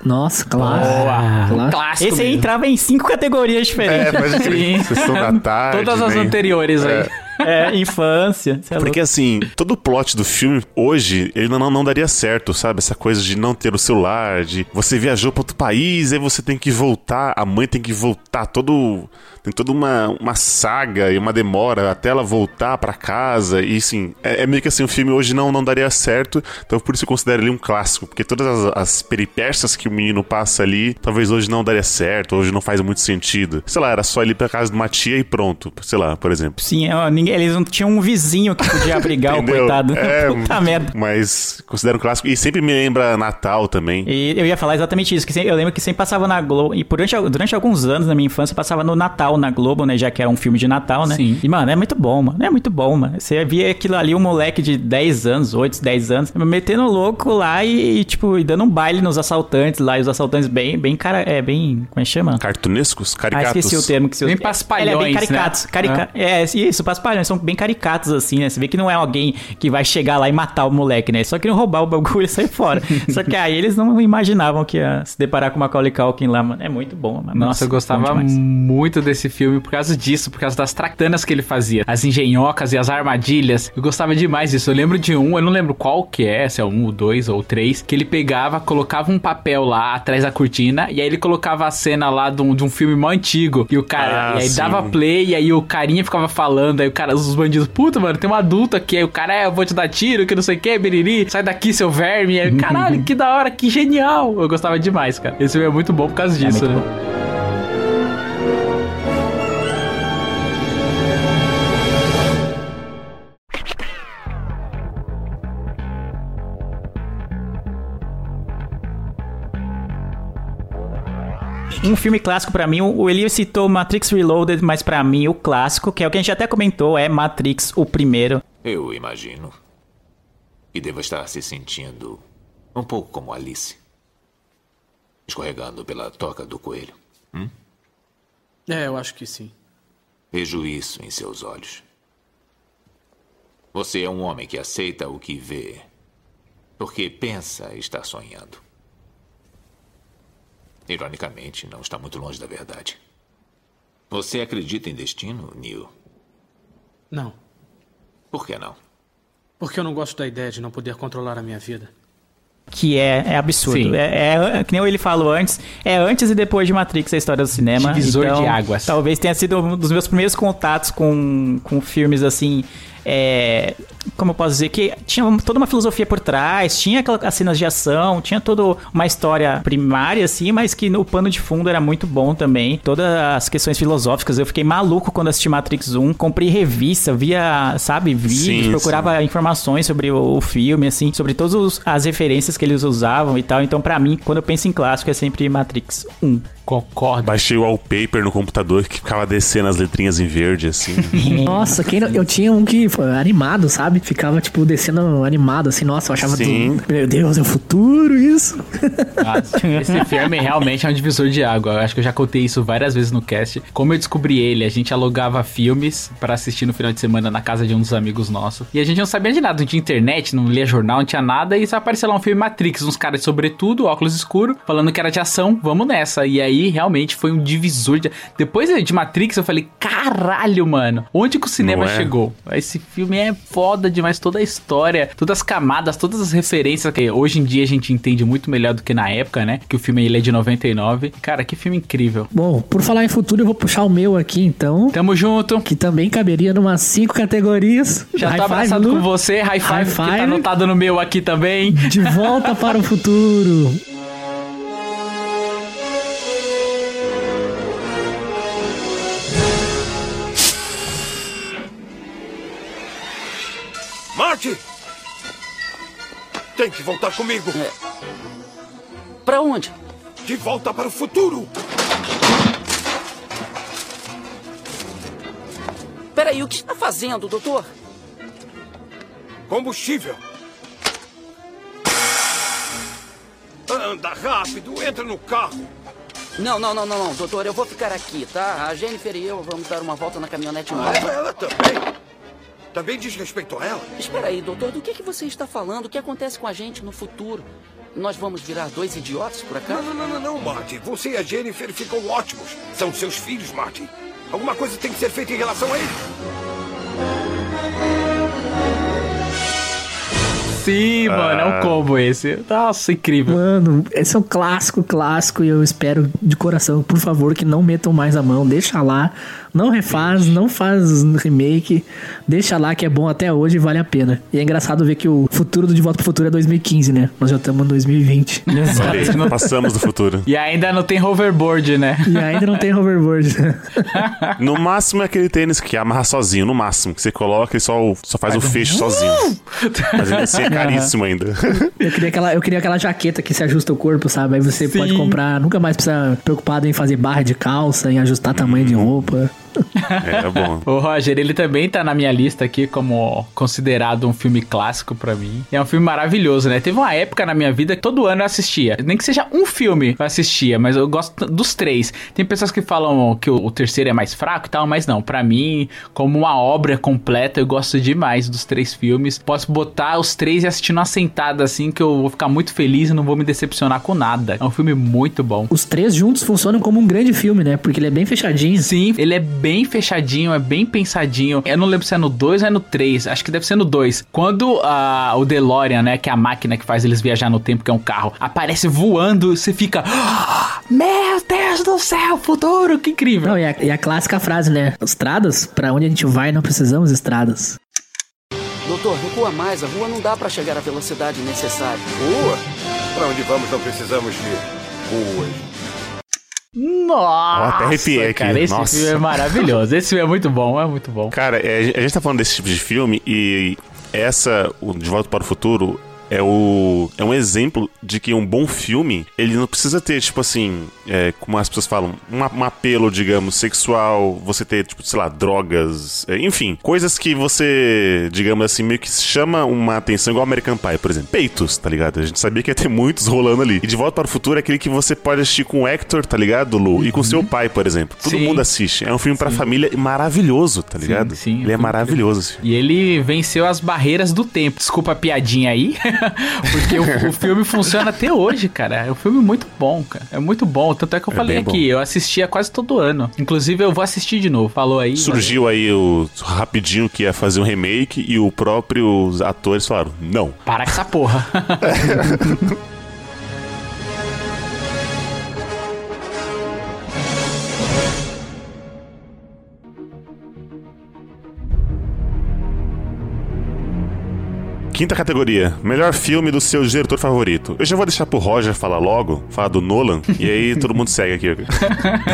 Nossa, clássico. Boa. Clássico. Esse aí entrava em cinco categorias diferentes. É, crer. Sessão da Tarde. Todas as né? anteriores aí. É, infância. lá. Porque assim, todo o plot do filme hoje, ele não, não daria certo, sabe? Essa coisa de não ter o celular, de você viajou para outro país, aí você tem que voltar, a mãe tem que voltar, todo tem toda uma, uma saga e uma demora até ela voltar para casa, e assim, é, é meio que assim, o filme hoje não, não daria certo, então por isso eu considero ele um clássico, porque todas as, as peripécias que o menino passa ali, talvez hoje não daria certo, hoje não faz muito sentido. Sei lá, era só ir pra casa de uma tia e pronto, sei lá, por exemplo. Sim, ó, ninguém, eles não tinham um vizinho que podia abrigar o coitado. É, Puta merda. Mas considero um clássico. E sempre me lembra Natal também. E eu ia falar exatamente isso, que eu lembro que sempre passava na Globo, e durante, durante alguns anos na minha infância passava no Natal na Globo, né, já que era um filme de Natal, né? Sim. E, mano, é muito bom, mano, é muito bom, mano. Você via aquilo ali, um moleque de 10 anos, 8, 10 anos, metendo louco lá e, e, tipo, e dando um baile nos assaltantes lá, e os assaltantes bem, bem, cara, é bem, como é que chama? Cartunescos? Ah, Caricatos? esqueci o termo que se Bem paspalhões, Ele é bem né? caricatos. Carica... É. isso, paspalhões. São bem caricatos, assim, né? Você vê que não é alguém que vai chegar lá e matar o moleque, né? Só queriam roubar o bagulho e sair fora. Só que aí eles não imaginavam que ia se deparar com uma Macaulay Culkin lá, mano. É muito bom, mano. Nossa, eu bom gostava muito desse filme por causa disso, por causa das tractanas que ele fazia. As engenhocas e as armadilhas. Eu gostava demais disso. Eu lembro de um, eu não lembro qual que é, se é um, dois ou três, que ele pegava, colocava um papel lá atrás da cortina, e aí ele colocava a cena lá de um, de um filme mó antigo. E o cara, Ah, e aí sim. dava play, e aí o carinha ficava falando, aí o cara, os bandidos, puta, mano, tem um adulto aqui, aí o cara, é, eu vou te dar tiro, que não sei o que, biriri, sai daqui, seu verme. Aí, caralho, que da hora, que genial. Eu gostava demais, cara. Esse filme é muito bom por causa disso, muito né? Um filme clássico pra mim, o Elias citou Matrix Reloaded, mas pra mim o clássico, que é o que a gente até comentou, é Matrix, o primeiro. Eu imagino. E devo estar se sentindo um pouco como Alice. Escorregando pela toca do coelho. Hum? É, eu acho que sim. Vejo isso em seus olhos. Você é um homem que aceita o que vê, porque pensa estar sonhando. Ironicamente, não está muito longe da verdade. Você acredita em destino, Neil? Não, Por que não? porque eu não gosto da ideia de não poder controlar a minha vida. Que é, é absurdo. Sim. É, é, que nem ele falou antes, é antes e depois de Matrix a história do cinema. Divisor Então, de águas. Talvez tenha sido um dos meus primeiros contatos com, com filmes assim. É, como eu posso dizer? Que tinha toda uma filosofia por trás, tinha aquela, as cenas de ação, tinha toda uma história primária, assim, mas que no pano de fundo era muito bom também. Todas as questões filosóficas. Eu fiquei maluco quando assisti Matrix 1. Comprei revista, via, sabe, vídeos, Sim, procurava informações sobre o, o filme, assim, sobre todas as referências que eles usavam e tal. Então, pra mim, quando eu penso em clássico, é sempre Matrix 1. Concordo. Baixei o wallpaper no computador que ficava descendo as letrinhas em verde, assim. Nossa, quem não- eu tinha um que foi animado, sabe? Ficava, tipo, descendo animado, assim. Nossa, eu achava Sim. tudo. Meu Deus, é o futuro isso. Nossa, esse filme realmente é um divisor de água. Eu acho que eu já contei isso várias vezes no cast. Como eu descobri ele, a gente alugava filmes pra assistir no final de semana na casa de um dos amigos nossos. E a gente não sabia de nada, não tinha internet, não lia jornal, não tinha nada. E só apareceu lá um filme Matrix, uns caras de sobretudo, óculos escuro, falando que era de ação, vamos nessa. E aí realmente foi um divisor de. Depois de Matrix, eu falei, caralho, mano, onde que o cinema é? chegou? Esse filme é foda demais, toda a história, todas as camadas, todas as referências que hoje em dia a gente entende muito melhor do que na época, né? Que o filme ele é de 99. Cara, que filme incrível. Bom, por falar em futuro, eu vou puxar o meu aqui, então. Tamo junto. Que também caberia numas cinco categorias. Já High tô five, abraçado com você, high five, High que tá five. anotado no meu aqui também. De volta para o futuro. Tem que voltar comigo. Pra onde? De volta para o futuro. Peraí, o que está fazendo, doutor? Combustível. Anda rápido, entra no carro. Não, não, não, não, não, doutor, eu vou ficar aqui, tá? A Jennifer e eu vamos dar uma volta na caminhonete Ah, nova. ela também. Também diz respeito a ela. Espera aí, doutor, do que, que você está falando? O que acontece com a gente no futuro? Nós vamos virar dois idiotas por acaso? Não, não, não, não, Marty. Você e a Jennifer ficam ótimos. São seus filhos, Marty. Alguma coisa tem que ser feita em relação a eles. Sim, mano, é um combo esse. Nossa, incrível. Mano, esse é um clássico, clássico, e eu espero de coração, por favor, que não metam mais a mão. Deixa lá, não refaz, não faz remake, deixa lá que é bom até hoje e vale a pena. E é engraçado ver que o futuro do De Volta pro Futuro é 2015, né? Nós já estamos em 2020. Olha aí, passamos do futuro. E ainda não tem hoverboard, né? E ainda não tem hoverboard. No máximo é aquele tênis que amarra sozinho, no máximo. Que você coloca e só, só faz o fecho sozinho. Mas ainda assim é caríssimo ainda. Eu queria, aquela, eu queria aquela jaqueta que se ajusta o corpo, sabe? Aí você pode comprar, nunca mais precisa preocupado em fazer barra de calça, em ajustar tamanho de roupa. É bom. O Roger, ele também tá na minha lista aqui como considerado um filme clássico pra mim. É um filme maravilhoso, né? Teve uma época na minha vida que todo ano eu assistia. Nem que seja um filme eu assistia, mas eu gosto dos três. Tem pessoas que falam que o, o terceiro é mais fraco e tal, mas não. Pra mim, como uma obra completa, eu gosto demais dos três filmes. Posso botar os três e assistir numa sentada assim que eu vou ficar muito feliz e não vou me decepcionar com nada. É um filme muito bom. Os três juntos funcionam como um grande filme, né? Porque ele é bem fechadinho. Sim, ele é bem fechadinho, é bem pensadinho. Eu não lembro se é no 2 ou é no 3. Acho que deve ser no 2. Quando ah, o DeLorean, né, que é a máquina que faz eles viajar no tempo, que é um carro, aparece voando, você fica. "Ah, Meu Deus do céu, futuro, que incrível. Não, e a, e a clássica frase, né? Estradas, pra onde a gente vai, não precisamos estradas. Doutor, recua mais. A rua não dá pra chegar à velocidade necessária. Rua? Para onde vamos não precisamos de ruas. Nossa, até arrepiei aqui. cara, esse Nossa. filme é maravilhoso. Esse filme é muito bom, é muito bom. Cara, é, a gente tá falando desse tipo de filme e essa, o De Volta para o Futuro, é, o, é um exemplo de que um bom filme, ele não precisa ter, tipo assim, é, como as pessoas falam, um, um apelo, digamos, sexual, você ter, tipo, sei lá, drogas, é, enfim, coisas que você, digamos assim, meio que chama uma atenção, igual American Pie, por exemplo. Peitos, tá ligado? A gente sabia que ia ter muitos rolando ali. E De Volta para o Futuro é aquele que você pode assistir com o Hector, tá ligado, Lu? E com seu pai, por exemplo. Todo Sim. mundo assiste. É um filme pra família maravilhoso, tá ligado? sim, Ele é maravilhoso. filme. E ele venceu as barreiras do tempo. Desculpa a piadinha aí, porque o, o filme funciona até hoje, cara. É um filme muito bom, cara. É muito bom. Tanto é que eu É falei aqui, eu assistia quase todo ano. Inclusive, eu vou assistir de novo. Falou aí. Surgiu aí o rapidinho que ia fazer um remake e o próprio os atores falaram: não. Para com essa porra. Quinta categoria: melhor filme do seu diretor favorito. Eu já vou deixar pro Roger falar logo, falar do Nolan, e aí todo mundo segue aqui.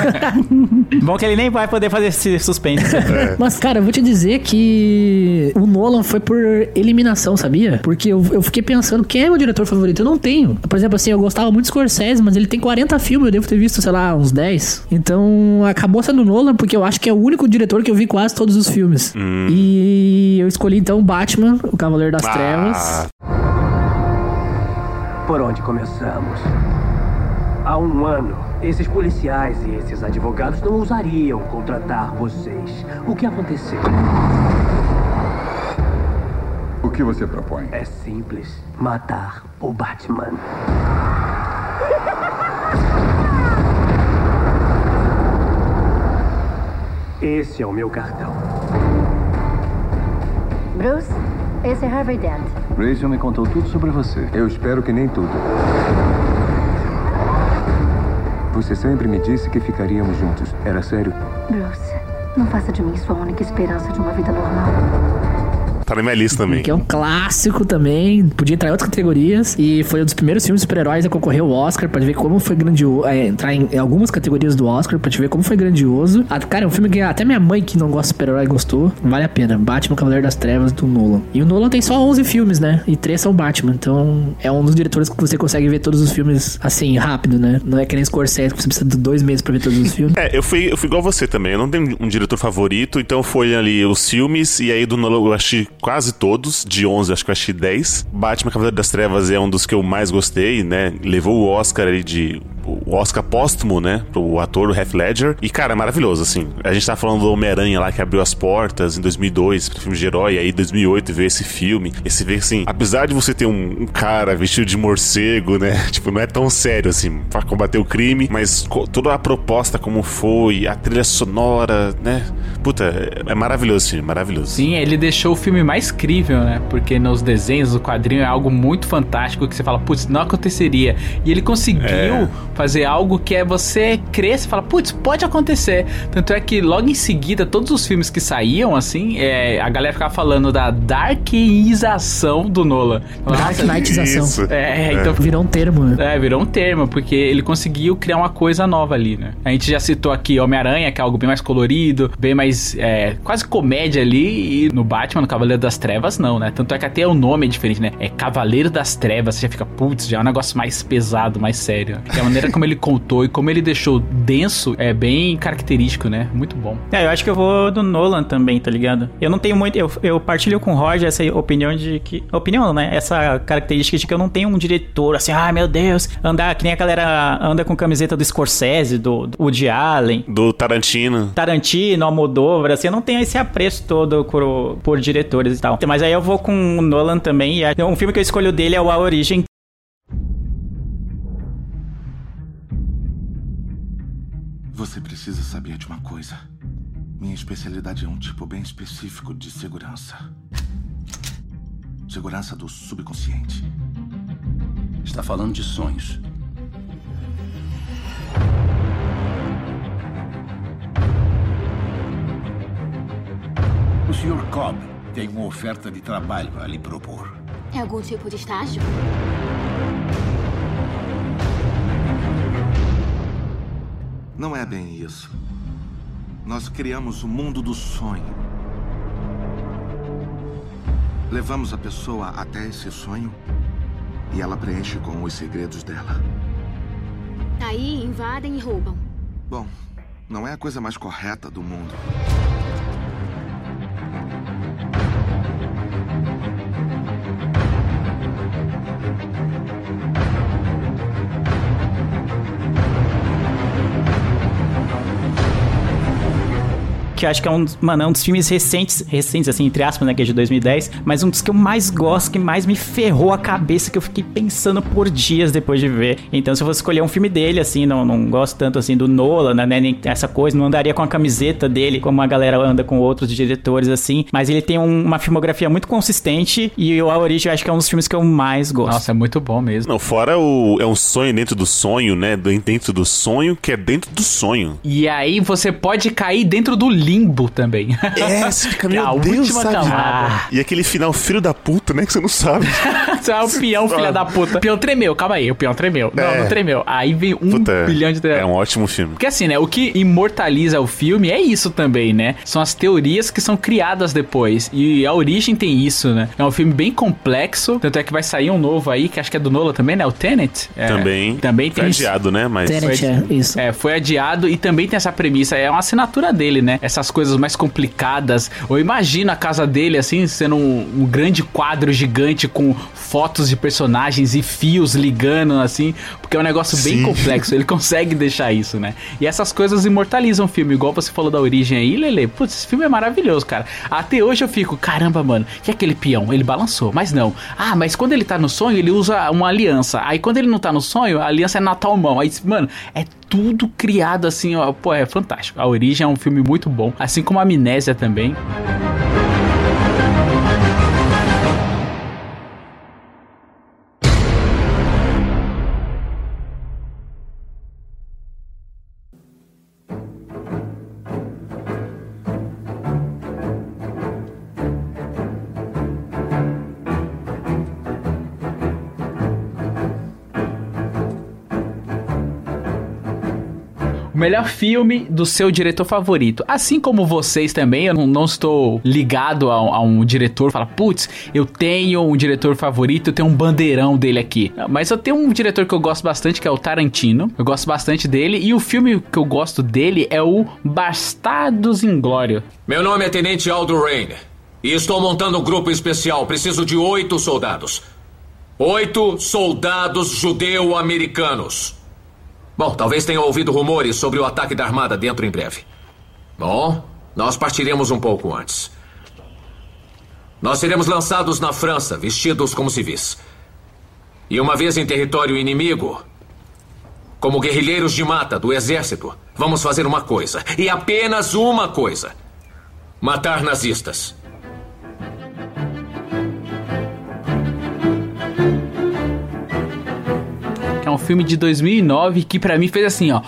Bom que ele nem vai poder fazer esse suspense. Mas, cara, eu vou te dizer que o Nolan foi por eliminação, sabia? Porque eu, eu fiquei pensando, quem é meu diretor favorito? Eu não tenho. Por exemplo, assim, eu gostava muito de Scorsese, mas ele tem 40 filmes, eu devo ter visto, sei lá, uns 10. Então, acabou sendo o Nolan, porque eu acho que é o único diretor que eu vi quase todos os filmes. E eu escolhi, então, Batman, o Cavaleiro das Trevas. Por onde começamos? Há um ano, esses policiais e esses advogados não ousariam contratar vocês. O que aconteceu? O que você propõe? É simples: matar o Batman. Esse é o meu cartão. Bruce, esse é Harvey Dent. Rachel me contou tudo sobre você. Eu espero que nem tudo. Você sempre me disse que ficaríamos juntos. Era sério? Bruce, não faça de mim sua única esperança de uma vida normal. Tá na minha lista também. Que é um clássico também, podia entrar em outras categorias. E foi um dos primeiros filmes de super-heróis a concorrer ao Oscar, pra ver como foi grandioso. É, entrar em, em algumas categorias do Oscar, pra te ver como foi grandioso. Ah, cara, é um filme que até minha mãe, que não gosta de super-herói, gostou. Vale a pena. Batman Cavaleiro das Trevas do Nolan. E o Nolan tem só 11 filmes, né? E três são Batman. Então é um dos diretores que você consegue ver todos os filmes assim, rápido, né? Não é que nem Scorsese, que você precisa de dois meses pra ver todos os filmes. É, eu fui, eu fui igual você também. Eu não tenho um diretor favorito, então foi ali os filmes, e aí do Nolan eu achei quase todos. De 11, acho que eu achei 10. Batman Cavaleiro das Trevas é um dos que eu mais gostei, né? Levou o Oscar ali de. O Oscar póstumo, né? Pro ator, o Heath Ledger. E, cara, é maravilhoso, assim. A gente tava falando do Homem-Aranha lá, que abriu as portas em 2002, pro filme de herói. E aí, em 2008, veio esse filme. Esse vê, assim, apesar de você ter um, um cara vestido de morcego, né? Tipo, não é tão sério, assim, pra combater o crime. Mas toda a proposta, como foi, a trilha sonora, né? Puta, é, é maravilhoso filme, maravilhoso. Sim, ele deixou o filme mais crível, né? Porque nos desenhos, o quadrinho é algo muito fantástico que você fala, putz, não aconteceria. E ele conseguiu É. fazer algo que é você crer, você fala, putz, pode acontecer. Tanto é que logo em seguida, todos os filmes que saíam, assim, é, a galera ficava falando da darkização do Nolan. Dark Knightização. Isso. É, então Virou um termo, né? é, virou um termo, porque ele conseguiu criar uma coisa nova ali, né? A gente já citou aqui Homem-Aranha, que é algo bem mais colorido, bem mais. é, quase comédia ali, e no Batman, no Cavaleiro das Trevas, não, né? Tanto é que até o nome é diferente, né? É Cavaleiro das Trevas, você já fica, putz, já é um negócio mais pesado, mais sério. Porque a maneira como ele contou e como ele deixou denso é bem característico, né? Muito bom. É, eu acho que eu vou do Nolan também, tá ligado? Eu não tenho muito. Eu, eu partilho com o Roger essa opinião de que. Opinião, né? Essa característica de que eu não tenho um diretor assim, ai meu Deus, andar que nem a galera anda com camiseta do Scorsese, do, do Woody Allen. Do Tarantino. Tarantino, Almodóvar, assim, eu não tenho esse apreço todo por, por diretores e tal. Mas aí eu vou com o Nolan também. E um filme que eu escolho dele é o A Origem. Você precisa saber de uma coisa. Minha especialidade é um tipo bem específico de segurança. Segurança do subconsciente. Está falando de sonhos. O Sr. Cobb tem uma oferta de trabalho a lhe propor. É algum tipo de estágio? Não é bem isso. Nós criamos o mundo do sonho. Levamos a pessoa até esse sonho E ela preenche com os segredos dela. Aí invadem e roubam. Bom, não é a coisa mais correta do mundo. Que eu acho que é um, dos- mano, é um dos filmes recentes, recentes, assim, entre aspas, né, que é de 2010, mas um dos que eu mais gosto, que mais me ferrou a cabeça, que eu fiquei pensando por dias depois de ver. Então, se eu fosse escolher um filme dele, assim, não, não gosto tanto, assim, do Nolan, né, nem essa coisa, não andaria com a camiseta dele, como a galera anda com outros diretores, assim, mas ele tem um- uma filmografia muito consistente e o A Origem eu acho que é um dos filmes que eu mais gosto. Nossa, é muito bom mesmo. Não, fora o. É um sonho dentro do sonho, né? Dentro do sonho, que é dentro do sonho. E aí você pode cair dentro do limbo também. É, você fica, meu a Deus, última sabe? camada. E aquele final filho da puta, né? Que você não sabe. Você é o peão, filha da puta. O peão tremeu, calma aí, o peão tremeu. Não, É. não tremeu. Aí vem um Puta, bilhão de... É um ótimo filme. Porque assim, né, o que imortaliza o filme é isso também, né? São as teorias que são criadas depois. E a origem tem isso, né? É um filme bem complexo, tanto é que vai sair um novo aí, que acho que é do Nola também, né? O Tenet. É, Também. Também tem Foi adiado, né? Mas. Tenet, Foi- é, isso. É, foi adiado e também tem essa premissa, é uma assinatura dele, né? Essas coisas mais complicadas. Ou imagina a casa dele, assim, sendo um, um grande quadro gigante com fotos de personagens e fios ligando, assim, porque é um negócio bem Sim. complexo. Ele consegue deixar isso, né? E essas coisas imortalizam o filme, igual você falou da origem aí, Lele. Putz, esse filme é maravilhoso, cara. Até hoje eu fico, caramba, mano, que é aquele peão? Ele balançou, mas não. Ah, mas quando ele tá no sonho, ele usa uma aliança. Aí quando ele não tá no sonho, a aliança é na tal mão. Aí, mano, é tudo criado assim, ó. Pô, é fantástico. A Origem é um filme muito bom, assim como a Amnésia também. Melhor filme do seu diretor favorito. Assim como vocês também, eu não, estou ligado a, a um diretor. Fala, putz, eu tenho um diretor favorito, eu tenho um bandeirão dele aqui. Mas eu tenho um diretor que eu gosto bastante, que é o Tarantino. Eu gosto bastante dele. E o filme que eu gosto dele é o Bastardos Inglório. Meu nome é Tenente Aldo Rain. E estou montando um grupo especial. Preciso de oito soldados. Oito soldados judeu-americanos. Bom, talvez tenham ouvido rumores sobre o ataque da Armada dentro em breve. Bom, nós partiremos um pouco antes. Nós seremos lançados na França, vestidos como civis. E uma vez em território inimigo, como guerrilheiros de mata do exército, vamos fazer uma coisa. E apenas uma coisa: matar nazistas. Um filme de 2009 que pra mim fez assim, ó.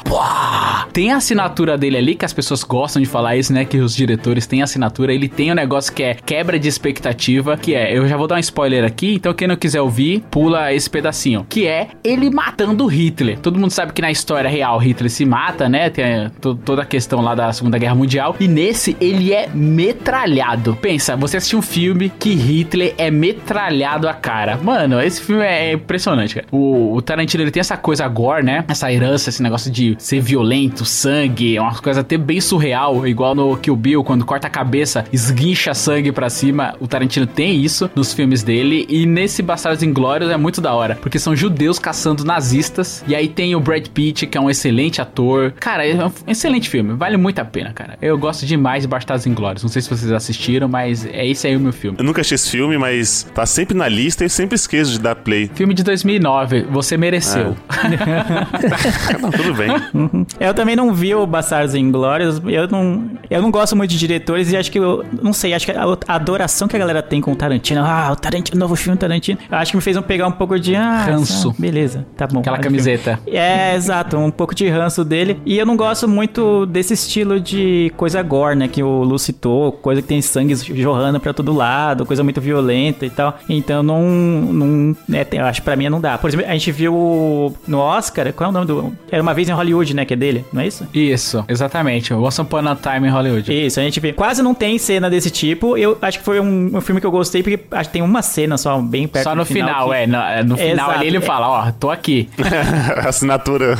Tem a assinatura dele ali, que as pessoas gostam de falar isso, né? Que os diretores têm assinatura. Ele tem um negócio que é quebra de expectativa, que é, eu já vou dar um spoiler aqui, então quem não quiser ouvir, pula esse pedacinho. Que é ele matando Hitler. Todo mundo sabe que na história real Hitler se mata, né? Tem eh, to- toda a questão lá da Segunda Guerra Mundial. E nesse ele é metralhado. Pensa, você assistiu um filme que Hitler é metralhado a cara. Mano, esse filme é impressionante, cara. O, o Tarantino ele tem essa coisa gore, né? Essa herança, esse negócio de ser violento, sangue, é uma coisa até bem surreal, igual no Kill Bill, quando corta a cabeça, esguincha sangue pra cima. O Tarantino tem isso nos filmes dele e nesse Bastardos Inglórios é muito da hora, porque são judeus caçando nazistas e aí tem o Brad Pitt, que é um excelente ator. Cara, é um excelente filme, vale muito a pena, cara. Eu gosto demais de Bastardos Inglórios. Não sei se vocês assistiram, mas é esse aí o meu filme. Eu nunca achei esse filme, mas tá sempre na lista e eu sempre esqueço de dar play. Filme de 2009, você mereceu. Não, tudo bem. Uhum. Eu também não vi o Bastardos Inglórios. Eu não, eu não gosto muito de diretores e acho que eu não sei, acho que a, a adoração que a galera tem com o Tarantino, ah, o Tarantino, novo filme Tarantino, acho que me fez um pegar um pouco de ah, Ranço. beleza, tá bom. Aquela camiseta. filme. É, exato, um pouco de ranço dele. E eu não gosto muito desse estilo de coisa gore, né, que o Lu citou, coisa que tem sangue jorrando pra todo lado, coisa muito violenta e tal. Então não, não, né, eu acho que pra mim não dá. Por exemplo, a gente viu no Oscar, qual é o nome do, era uma vez em Hollywood, né, que é dele, não é isso? Isso, exatamente. Once Upon a Time em Hollywood. Isso, a gente vê. Quase não tem cena desse tipo. Eu acho que foi um, um filme que eu gostei, porque acho que tem uma cena só, bem perto Só do no final, que- é. No, é, no final Exato. ali ele fala, ó, tô aqui. Assinatura.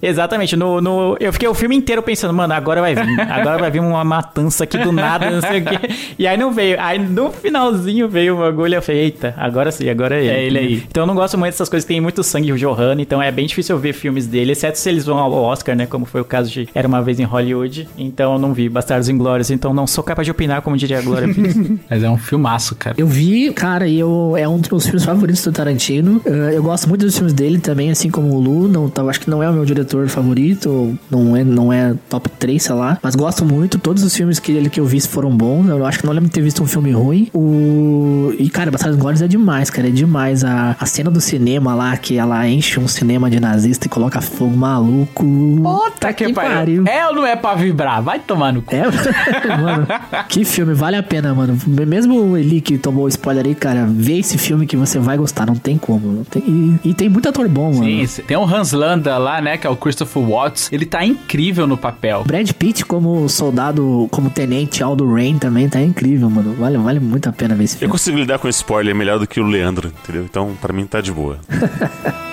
Exatamente. No, no, eu fiquei o filme inteiro pensando, mano, agora vai vir. Agora vai vir uma matança aqui do nada, não sei o quê. E aí não veio. Aí no finalzinho veio o bagulho. Eu falei, eita, agora sim, agora é ele. É ele aí. Então eu não gosto muito dessas coisas que tem muito sangue jorrando. Então é bem difícil eu ver filmes dele, exceto se eles vão ao Oscar, né? Como foi o caso de Era uma Vez em Hollywood. Então eu não vi Bastardos Inglórios. Então não sou capaz de opinar, como diria a Glória. Mas é um filmaço, cara. Eu vi, cara, e eu, é um dos meus filmes favoritos do Tarantino. Eh, Eu gosto muito dos filmes dele também, assim como o Lu. Não, tá, acho que não é o meu diretor favorito, ou não é, não é top 3, sei lá. Mas gosto muito. Todos os filmes que ele que eu vi foram bons. Eu acho que não lembro de ter visto um filme ruim. O... E, cara, Bastardos Glórias é demais, cara. É demais. A, a cena do cinema lá, que ela enche um cinema de nazista e coloca fogo maluco. Puta que, pariu. É ou não é pra vibrar? Vai tomar no cu. É, mano, que filme, vale a pena, mano. Mesmo o Eli que tomou o spoiler aí, cara, vê esse filme que você vai gostar, não tem como. Não tem- E, e tem muito ator bom, mano. Sim, tem o Hans Landa lá, né, que é o Christopher Watts. Ele tá incrível no papel. Brad Pitt como soldado, como tenente Aldo Rain também tá incrível, mano. Vale, vale muito a pena ver esse Eu filme. consigo lidar com spoiler melhor do que o Leandro, entendeu? Então, pra mim, tá de boa.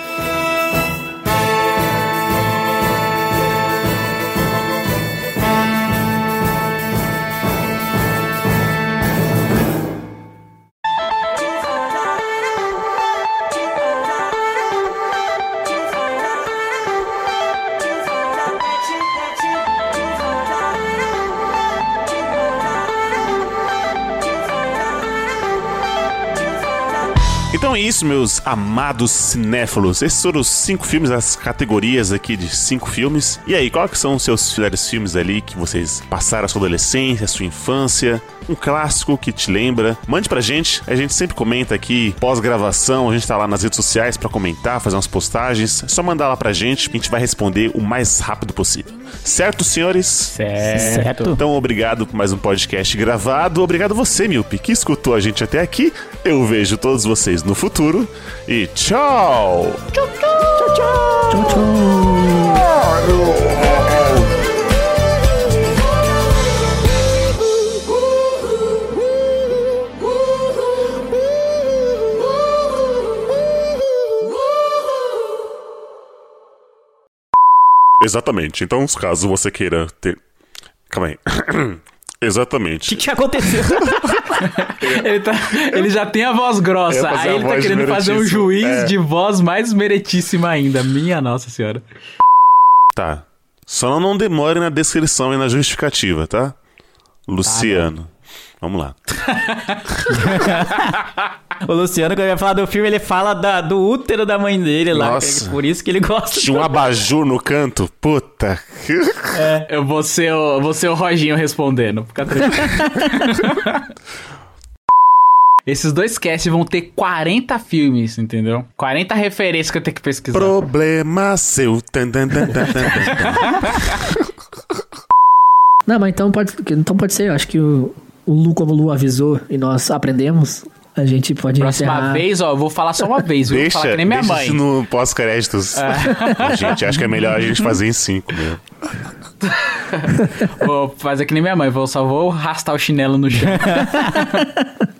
é isso, meus amados cinéfilos. Esses foram os cinco filmes, as categorias aqui de cinco filmes. E aí, quais são os seus melhores filmes ali que vocês passaram a sua adolescência, a sua infância? Um clássico que te lembra? Mande pra gente. A gente sempre comenta aqui pós-gravação. A gente tá lá nas redes sociais pra comentar, fazer umas postagens. É só mandar lá pra gente a gente vai responder o mais rápido possível. Certo, senhores? Certo. Então, obrigado por mais um podcast gravado. Obrigado você, Milpe, que escutou a gente até aqui. Eu vejo todos vocês no futuro. E tchau! Tchau, tchau! Tchau, tchau! Exatamente. Então, caso você queira ter. Calma aí. Exatamente. O que aconteceu? ele, tá- ele já tem a voz grossa. Aí ele tá querendo fazer um juiz É. de voz mais meretíssima ainda. Minha nossa senhora. Tá. Só não demore na descrição e na justificativa, tá? Luciano. Vamos lá. o Luciano, quando ele vai falar do filme, ele fala da- do útero da mãe dele lá. Nossa. que- Por isso que ele gosta. Tinha um abajur no canto. Puta. É, eu vou ser o, vou ser o Roginho respondendo. Fica tranquilo. Esses dois casts vão ter 40 filmes, entendeu? 40 referências que eu tenho que pesquisar. Problema seu. Tan, tan, tan. Não, mas então pode, então pode ser. Eu acho que o, o Lu, como o Lu avisou e nós aprendemos, a gente pode Próxima encerrar. vez, ó, eu vou falar só uma vez, viu? Vou Deixa, falar que nem minha deixa mãe. isso no pós-créditos. É. Gente, acho que é melhor a gente fazer em cinco mesmo. Vou fazer que nem minha mãe, vou, só vou arrastar o chinelo no chão.